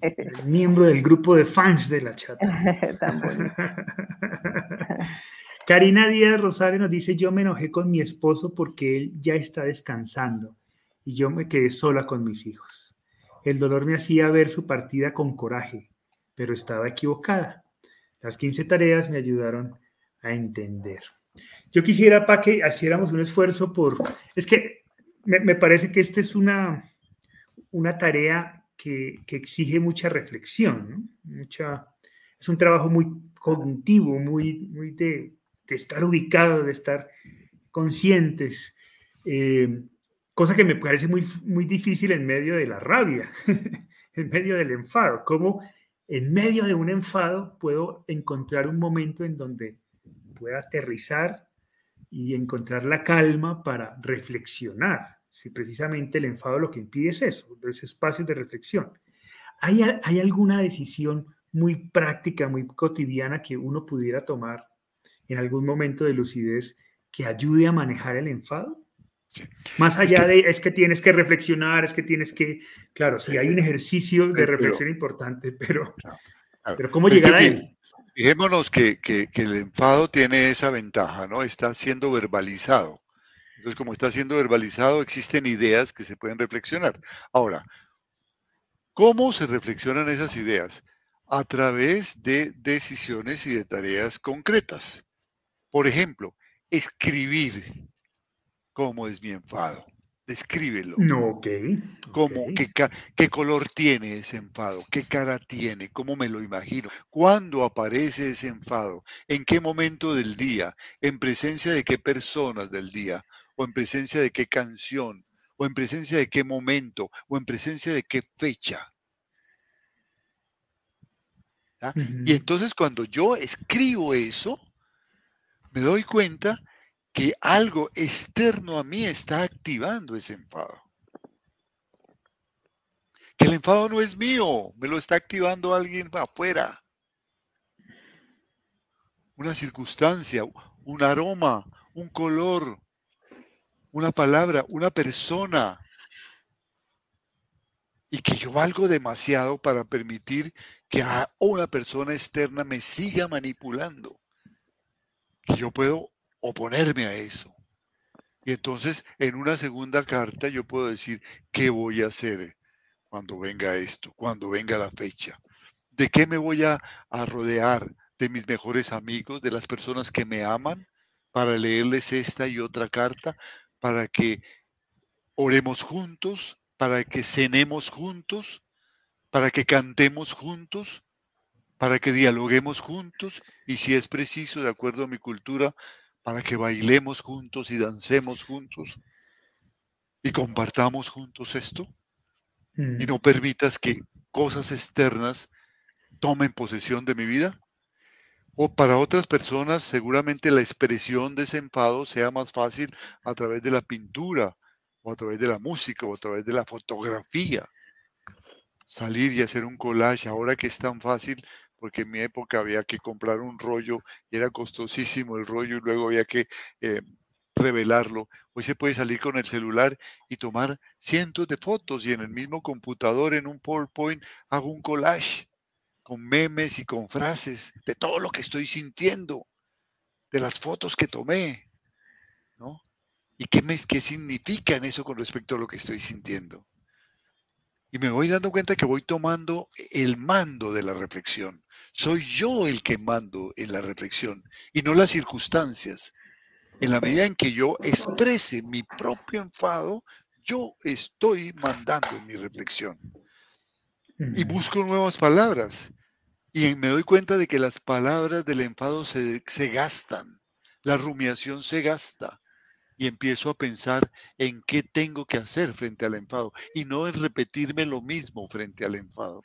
el miembro del grupo de fans de la chata. (laughs) Tan bonita. (laughs) Karina Díaz Rosario nos dice, yo me enojé con mi esposo porque él ya está descansando y yo me quedé sola con mis hijos. El dolor me hacía ver su partida con coraje, pero estaba equivocada. Las 15 tareas me ayudaron a entender. Yo quisiera, para que hiciéramos un esfuerzo por... Es que me, parece que esta es una, una tarea que, que exige mucha reflexión, ¿no? mucha, es un trabajo muy cognitivo, muy, muy de, de estar ubicado, de estar conscientes, eh, cosa que me parece muy, muy difícil en medio de la rabia, (laughs) en medio del enfado, como en medio de un enfado puedo encontrar un momento en donde pueda aterrizar y encontrar la calma para reflexionar. Si precisamente el enfado lo que impide es eso, los espacios de reflexión. ¿Hay, ¿Hay alguna decisión muy práctica, muy cotidiana que uno pudiera tomar en algún momento de lucidez que ayude a manejar el enfado? Sí. Más allá es que, de es que tienes que reflexionar, es que tienes que, claro, sí hay un ejercicio de reflexión pero, importante, pero, pero ¿cómo llegar a él? Fijémonos que, que, que, el enfado tiene esa ventaja, ¿no? Está siendo verbalizado. Entonces, como está siendo verbalizado, existen ideas que se pueden reflexionar. Ahora, ¿cómo se reflexionan esas ideas? A través de decisiones y de tareas concretas. Por ejemplo, escribir cómo es mi enfado. Descríbelo. No, ok. ¿Cómo, qué, qué, color tiene ese enfado? ¿Qué cara tiene? ¿Cómo me lo imagino? ¿Cuándo aparece ese enfado? ¿En qué momento del día? ¿En presencia de qué personas del día? ¿O en presencia de qué canción? ¿O en presencia de qué momento? ¿O en presencia de qué fecha? ¿Ah? Uh -huh. Y entonces cuando yo escribo eso, me doy cuenta que algo externo a mí está activando ese enfado. Que el enfado no es mío, me lo está activando alguien afuera. Una circunstancia, un aroma, un color, una palabra, una persona. Y que yo valgo demasiado para permitir que a una persona externa me siga manipulando. Que yo puedo oponerme a eso. Y entonces en una segunda carta yo puedo decir, ¿qué voy a hacer cuando venga esto, cuando venga la fecha? ¿De qué me voy a, a rodear? ¿De mis mejores amigos, de las personas que me aman, para leerles esta y otra carta, para que oremos juntos, para que cenemos juntos, para que cantemos juntos, para que dialoguemos juntos y si es preciso, de acuerdo a mi cultura, para que bailemos juntos y dancemos juntos y compartamos juntos esto. Mm. Y no permitas que cosas externas tomen posesión de mi vida. O para otras personas seguramente la expresión de ese enfado sea más fácil a través de la pintura o a través de la música o a través de la fotografía. Salir y hacer un collage ahora que es tan fácil porque en mi época había que comprar un rollo y era costosísimo el rollo y luego había que eh, revelarlo. Hoy se puede salir con el celular y tomar cientos de fotos y en el mismo computador, en un PowerPoint, hago un collage con memes y con frases de todo lo que estoy sintiendo, de las fotos que tomé, ¿no? ¿Y qué, me, qué significa eso con respecto a lo que estoy sintiendo? Y me voy dando cuenta que voy tomando el mando de la reflexión. Soy yo el que mando en la reflexión y no las circunstancias. En la medida en que yo exprese mi propio enfado, yo estoy mandando en mi reflexión. Y busco nuevas palabras. Y me doy cuenta de que las palabras del enfado se, se gastan. La rumiación se gasta y empiezo a pensar en qué tengo que hacer frente al enfado y no en repetirme lo mismo frente al enfado.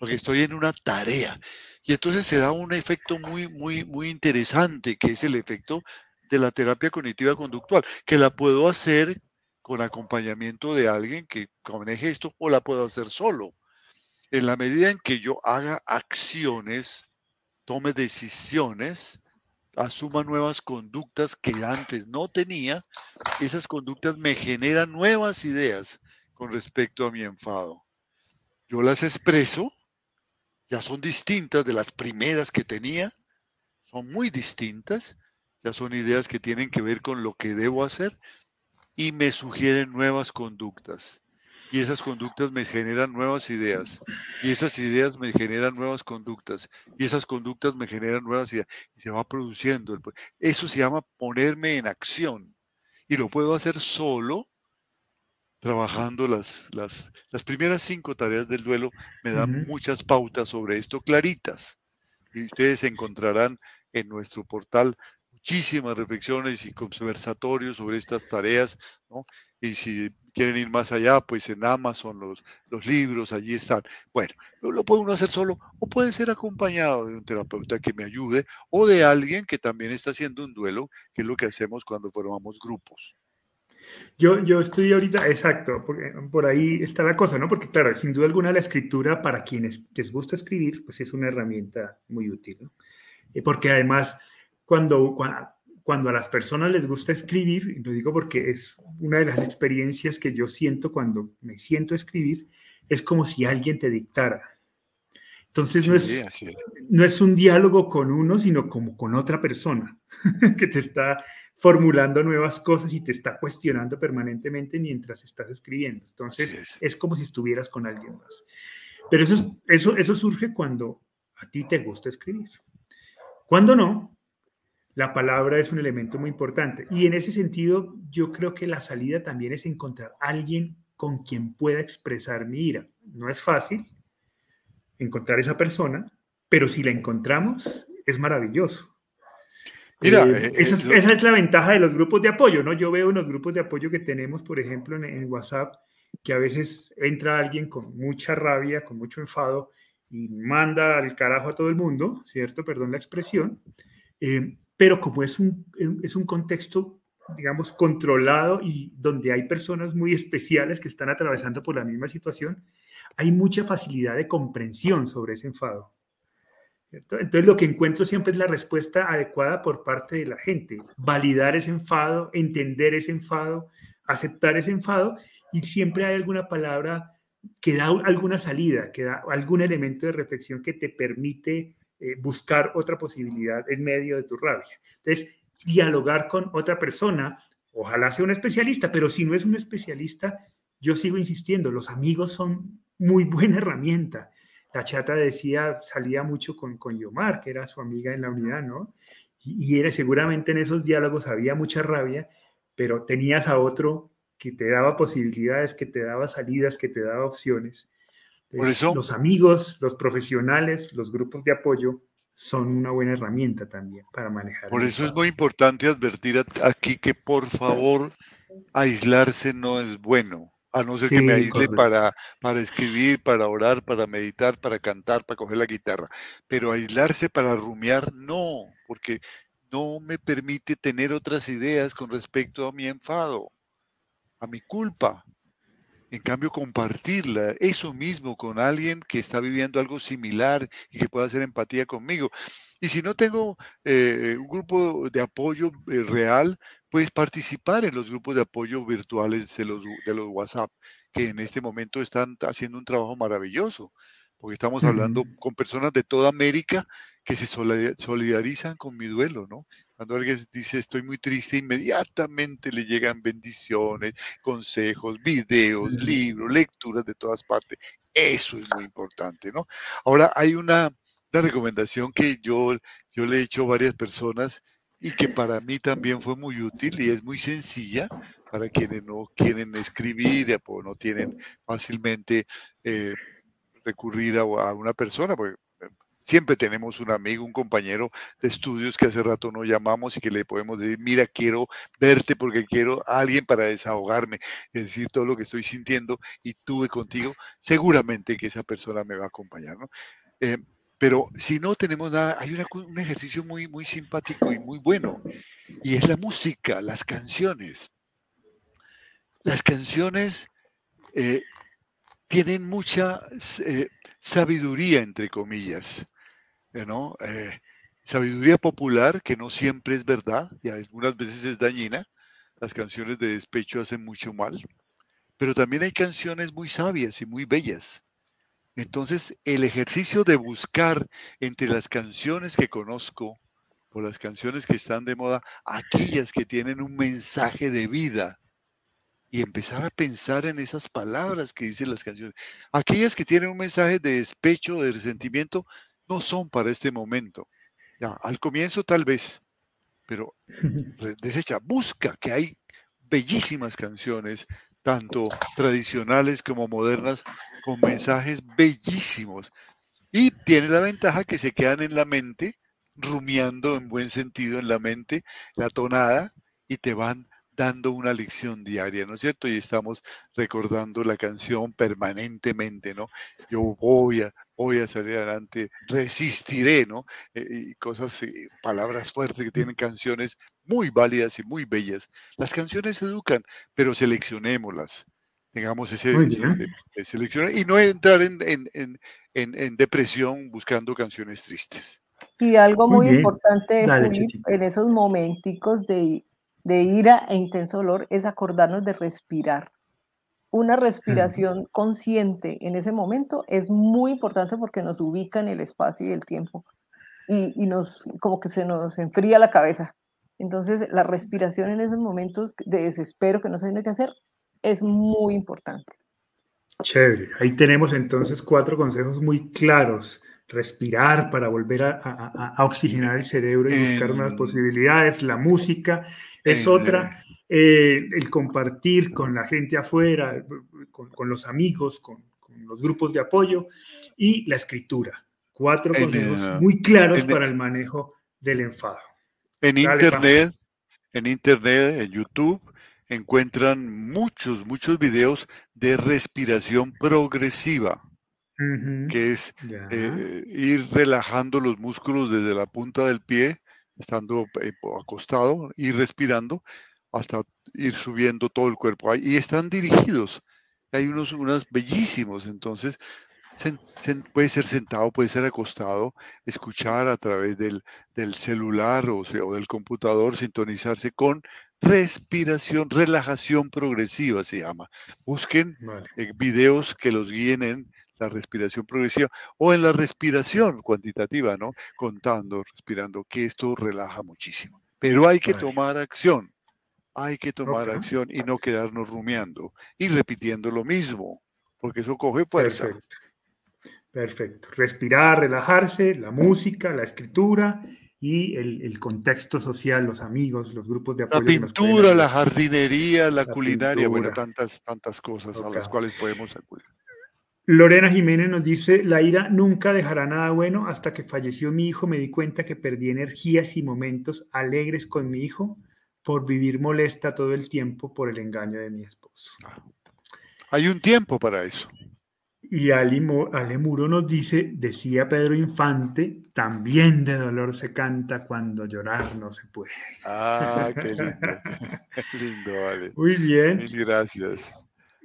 Porque estoy en una tarea. Y entonces se da un efecto muy, muy, muy interesante, que es el efecto de la terapia cognitiva conductual, que la puedo hacer con acompañamiento de alguien que maneje esto o la puedo hacer solo. En la medida en que yo haga acciones, tome decisiones, asuma nuevas conductas que antes no tenía, esas conductas me generan nuevas ideas con respecto a mi enfado. Yo las expreso, ya son distintas de las primeras que tenía, son muy distintas, ya son ideas que tienen que ver con lo que debo hacer y me sugieren nuevas conductas y esas conductas me generan nuevas ideas y esas ideas me generan nuevas conductas y esas conductas me generan nuevas ideas y se va produciendo. Eso se llama ponerme en acción y lo puedo hacer solo trabajando las, las, las primeras cinco tareas del duelo me dan muchas pautas sobre esto claritas y ustedes encontrarán en nuestro portal muchísimas reflexiones y conversatorios sobre estas tareas, ¿no? Y si quieren ir más allá, pues en Amazon los, los libros, allí están. Bueno, lo, puede uno hacer solo o puede ser acompañado de un terapeuta que me ayude o de alguien que también está haciendo un duelo, que es lo que hacemos cuando formamos grupos. Yo, yo estoy ahorita, exacto, porque por ahí está la cosa, ¿no? Porque claro, sin duda alguna la escritura para quienes les gusta escribir, pues es una herramienta muy útil, ¿no? Eh, porque además, cuando, cuando cuando a las personas les gusta escribir, y lo digo porque es una de las experiencias que yo siento cuando me siento a escribir, es como si alguien te dictara. Entonces no, es, no es un diálogo con uno, sino como con otra persona (laughs) que te está formulando nuevas cosas y te está cuestionando permanentemente mientras estás escribiendo. Entonces es. como si estuvieras con alguien más. Pero eso, eso, eso surge cuando a ti te gusta escribir. Cuando no, la palabra es un elemento muy importante. Y en ese sentido, yo creo que la salida también es encontrar a alguien con quien pueda expresar mi ira. No es fácil encontrar esa persona, pero si la encontramos, es maravilloso. Mira, eh, eh, esa, es la ventaja de los grupos de apoyo, ¿no? Yo veo unos grupos de apoyo que tenemos, por ejemplo, en, WhatsApp, que a veces entra alguien con mucha rabia, con mucho enfado y manda al carajo a todo el mundo, ¿cierto? Perdón la expresión. Eh, pero como es un, es un contexto, digamos, controlado y donde hay personas muy especiales que están atravesando por la misma situación, hay mucha facilidad de comprensión sobre ese enfado. Entonces lo que encuentro siempre es la respuesta adecuada por parte de la gente, validar ese enfado, entender ese enfado, aceptar ese enfado y siempre hay alguna palabra que da alguna salida, que da algún elemento de reflexión que te permite eh, buscar otra posibilidad en medio de tu rabia. Entonces, dialogar con otra persona, ojalá sea un especialista, pero si no es un especialista, yo sigo insistiendo, los amigos son muy buena herramienta. La chata decía, salía mucho con, con Yomar, que era su amiga en la unidad, ¿no? Y, y era seguramente en esos diálogos había mucha rabia, pero tenías a otro que te daba posibilidades, que te daba salidas, que te daba opciones. Por eso, los amigos, los profesionales, los grupos de apoyo son una buena herramienta también para manejar. Por eso es muy importante advertir aquí que por favor aislarse no es bueno, a no ser que me aísle para, para escribir, para orar, para meditar, para cantar, para coger la guitarra. Pero aislarse para rumiar, no, porque no me permite tener otras ideas con respecto a mi enfado, a mi culpa. En cambio, compartirla, eso mismo con alguien que está viviendo algo similar y que pueda hacer empatía conmigo. Y si no tengo eh, un grupo de apoyo eh, real, puedes participar en los grupos de apoyo virtuales de los, de los WhatsApp, que en este momento están haciendo un trabajo maravilloso, porque estamos hablando con personas de toda América que se solidarizan con mi duelo, ¿no? Cuando alguien dice estoy muy triste, inmediatamente le llegan bendiciones, consejos, videos, libros, lecturas de todas partes. Eso es muy importante, ¿no? Ahora hay una, recomendación que yo, yo le he hecho a varias personas y que para mí también fue muy útil y es muy sencilla para quienes no quieren escribir o no tienen fácilmente eh, recurrir a, a, una persona, porque Siempre tenemos un amigo, un compañero de estudios que hace rato no llamamos y que le podemos decir, mira, quiero verte porque quiero a alguien para desahogarme, es decir, todo lo que estoy sintiendo y tuve contigo, seguramente que esa persona me va a acompañar, ¿no? Eh, pero si no tenemos nada, hay un ejercicio muy, muy simpático y muy bueno, y es la música, las canciones. Las canciones eh, tienen mucha eh, sabiduría, entre comillas. ¿No? Eh, sabiduría popular que no siempre es verdad y algunas veces es dañina. Las canciones de despecho hacen mucho mal, pero también hay canciones muy sabias y muy bellas. Entonces, el ejercicio de buscar entre las canciones que conozco o las canciones que están de moda, aquellas que tienen un mensaje de vida, y empezar a pensar en esas palabras que dicen las canciones. Aquellas que tienen un mensaje de despecho, de resentimiento, no son para este momento. Ya, al comienzo tal vez, pero (laughs) desecha, busca que hay bellísimas canciones, tanto tradicionales como modernas, con mensajes bellísimos. Y tiene la ventaja que se quedan en la mente, rumiando en buen sentido en la mente, la tonada, y te van dando una lección diaria, ¿no es cierto? Y estamos recordando la canción permanentemente, ¿no? Yo voy a, voy a salir adelante, resistiré, ¿no? Eh, y cosas, eh, palabras fuertes que tienen canciones muy válidas y muy bellas. Las canciones educan, pero seleccionémoslas. Tengamos ese, de, seleccionar y no entrar en, en, en, depresión buscando canciones tristes. Y algo muy, importante en esos momenticos de de ira e intenso dolor es acordarnos de respirar. Una respiración consciente en ese momento es muy importante porque nos ubica en el espacio y el tiempo y, nos como que se nos enfría la cabeza. Entonces la respiración en esos momentos de desespero que no saben qué hacer es muy importante. Chévere. Ahí tenemos entonces cuatro consejos muy claros respirar para volver a, oxigenar el cerebro y buscar nuevas posibilidades. La música es otra. Eh, el compartir con la gente afuera, con, los amigos, con, los grupos de apoyo y la escritura. Cuatro consejos muy claros para el manejo del enfado. En internet, en internet, en YouTube, encuentran muchos, muchos videos de respiración progresiva que es eh, ir relajando los músculos desde la punta del pie, estando eh, acostado, ir respirando hasta ir subiendo todo el cuerpo. Y están dirigidos. Hay unos unas bellísimos, entonces puede ser sentado, puede ser acostado, escuchar a través del, celular o, o, del computador, sintonizarse con respiración, relajación progresiva se llama. Busquen eh, videos que los guíen en la respiración progresiva o en la respiración cuantitativa, ¿no? Contando, respirando, que esto relaja muchísimo. Pero hay que tomar acción, hay que tomar acción y no quedarnos rumiando y repitiendo lo mismo, porque eso coge fuerza. Perfecto. Perfecto. Respirar, relajarse, la música, la escritura y el, contexto social, los amigos, los grupos de apoyo. La pintura, la jardinería, la, culinaria, bueno, tantas, tantas cosas a las cuales podemos acudir. Lorena Jiménez nos dice, la ira nunca dejará nada bueno. Hasta que falleció mi hijo me di cuenta que perdí energías y momentos alegres con mi hijo por vivir molesta todo el tiempo por el engaño de mi esposo. Hay un tiempo para eso. Y Ale Muro nos dice, decía Pedro Infante, también de dolor se canta cuando llorar no se puede. Ah, qué (laughs) lindo. qué (laughs) lindo, Ale. Muy bien. Mil gracias.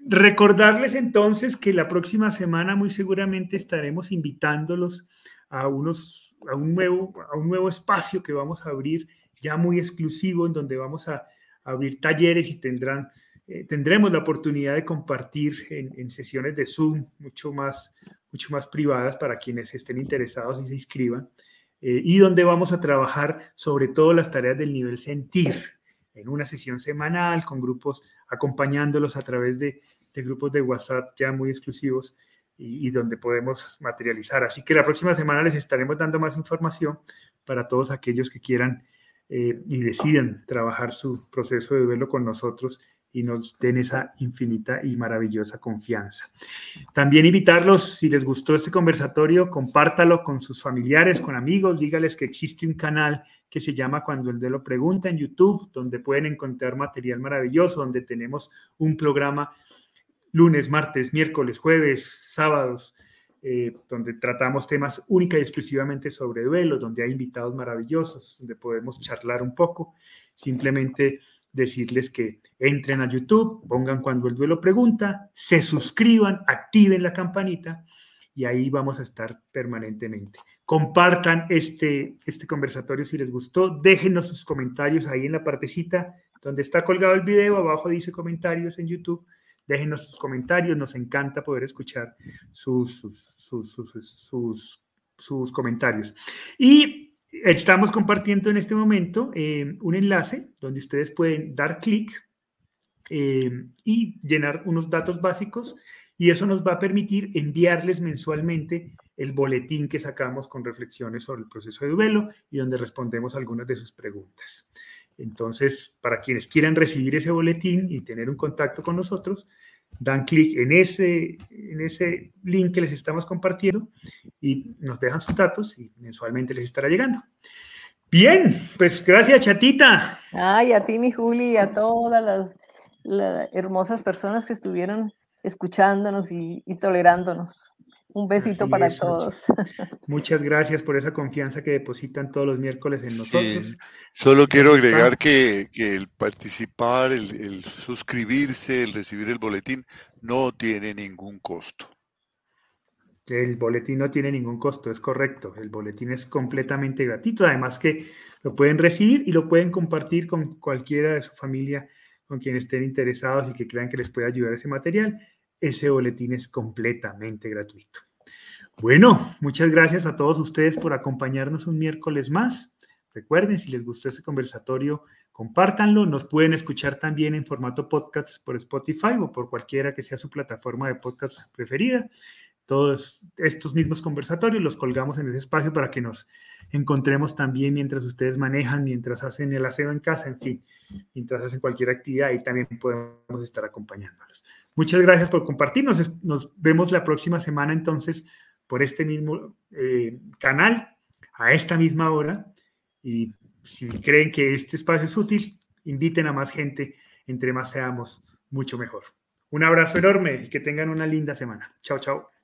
Recordarles entonces que la próxima semana muy seguramente estaremos invitándolos a, unos, a, un, nuevo, a un nuevo espacio que vamos a abrir ya muy exclusivo en donde vamos a, abrir talleres y tendrán, eh, tendremos la oportunidad de compartir en, sesiones de Zoom mucho más, mucho más privadas para quienes estén interesados y se inscriban. eh, y donde vamos a trabajar sobre todo las tareas del nivel sentir en una sesión semanal con grupos acompañándolos a través de, grupos de WhatsApp ya muy exclusivos y, donde podemos materializar. Así que la próxima semana les estaremos dando más información para todos aquellos que quieran eh, y deciden trabajar su proceso de duelo con nosotros y nos den esa infinita y maravillosa confianza. También invitarlos, si les gustó este conversatorio, compártalo con sus familiares, con amigos, dígales que existe un canal que se llama Cuando el lo pregunta en YouTube, donde pueden encontrar material maravilloso, donde tenemos un programa lunes, martes, miércoles, jueves, sábados, eh, donde tratamos temas única y exclusivamente sobre duelo, donde hay invitados maravillosos, donde podemos charlar un poco. Simplemente decirles que entren a YouTube, pongan cuando el duelo pregunta, se suscriban, activen la campanita y ahí vamos a estar permanentemente. Compartan este, este conversatorio si les gustó, déjenos sus comentarios ahí en la partecita donde está colgado el video, abajo dice comentarios en YouTube, déjenos sus comentarios, nos encanta poder escuchar sus, sus, sus, sus comentarios. Y Estamos compartiendo en este momento eh, un enlace donde ustedes pueden dar clic eh, y llenar unos datos básicos y eso nos va a permitir enviarles mensualmente el boletín que sacamos con reflexiones sobre el proceso de duelo y donde respondemos algunas de sus preguntas. Entonces, para quienes quieran recibir ese boletín y tener un contacto con nosotros, dan clic en ese, en ese link que les estamos compartiendo y nos dejan sus datos y mensualmente les estará llegando. Bien, pues gracias, chatita. Ay, a ti, mi Juli, y a todas las, hermosas personas que estuvieron escuchándonos y tolerándonos. Un besito para todos. (laughs) Muchas gracias por esa confianza que depositan todos los miércoles en nosotros. Solo quiero agregar que, el participar, el, suscribirse, el recibir el boletín, no tiene ningún costo. El boletín no tiene ningún costo, es correcto. El boletín es completamente gratuito. Además que lo pueden recibir y lo pueden compartir con cualquiera de su familia, con quien estén interesados y que crean que les puede ayudar ese material ese boletín es completamente gratuito. Bueno, muchas gracias a todos ustedes por acompañarnos un miércoles más. Recuerden, si les gustó este conversatorio, compártanlo. Nos pueden escuchar también en formato podcast por Spotify o por cualquiera que sea su plataforma de podcast preferida. Todos estos mismos conversatorios los colgamos en ese espacio para que nos encontremos también mientras ustedes manejan, mientras hacen el aseo en casa, en fin, mientras hacen cualquier actividad y también podemos estar acompañándolos. Muchas gracias por compartirnos. Nos vemos la próxima semana entonces por este mismo eh, canal, a esta misma hora. Y si creen que este espacio es útil, inviten a más gente. Entre más seamos, mucho mejor. Un abrazo enorme y que tengan una linda semana. Chao, chao.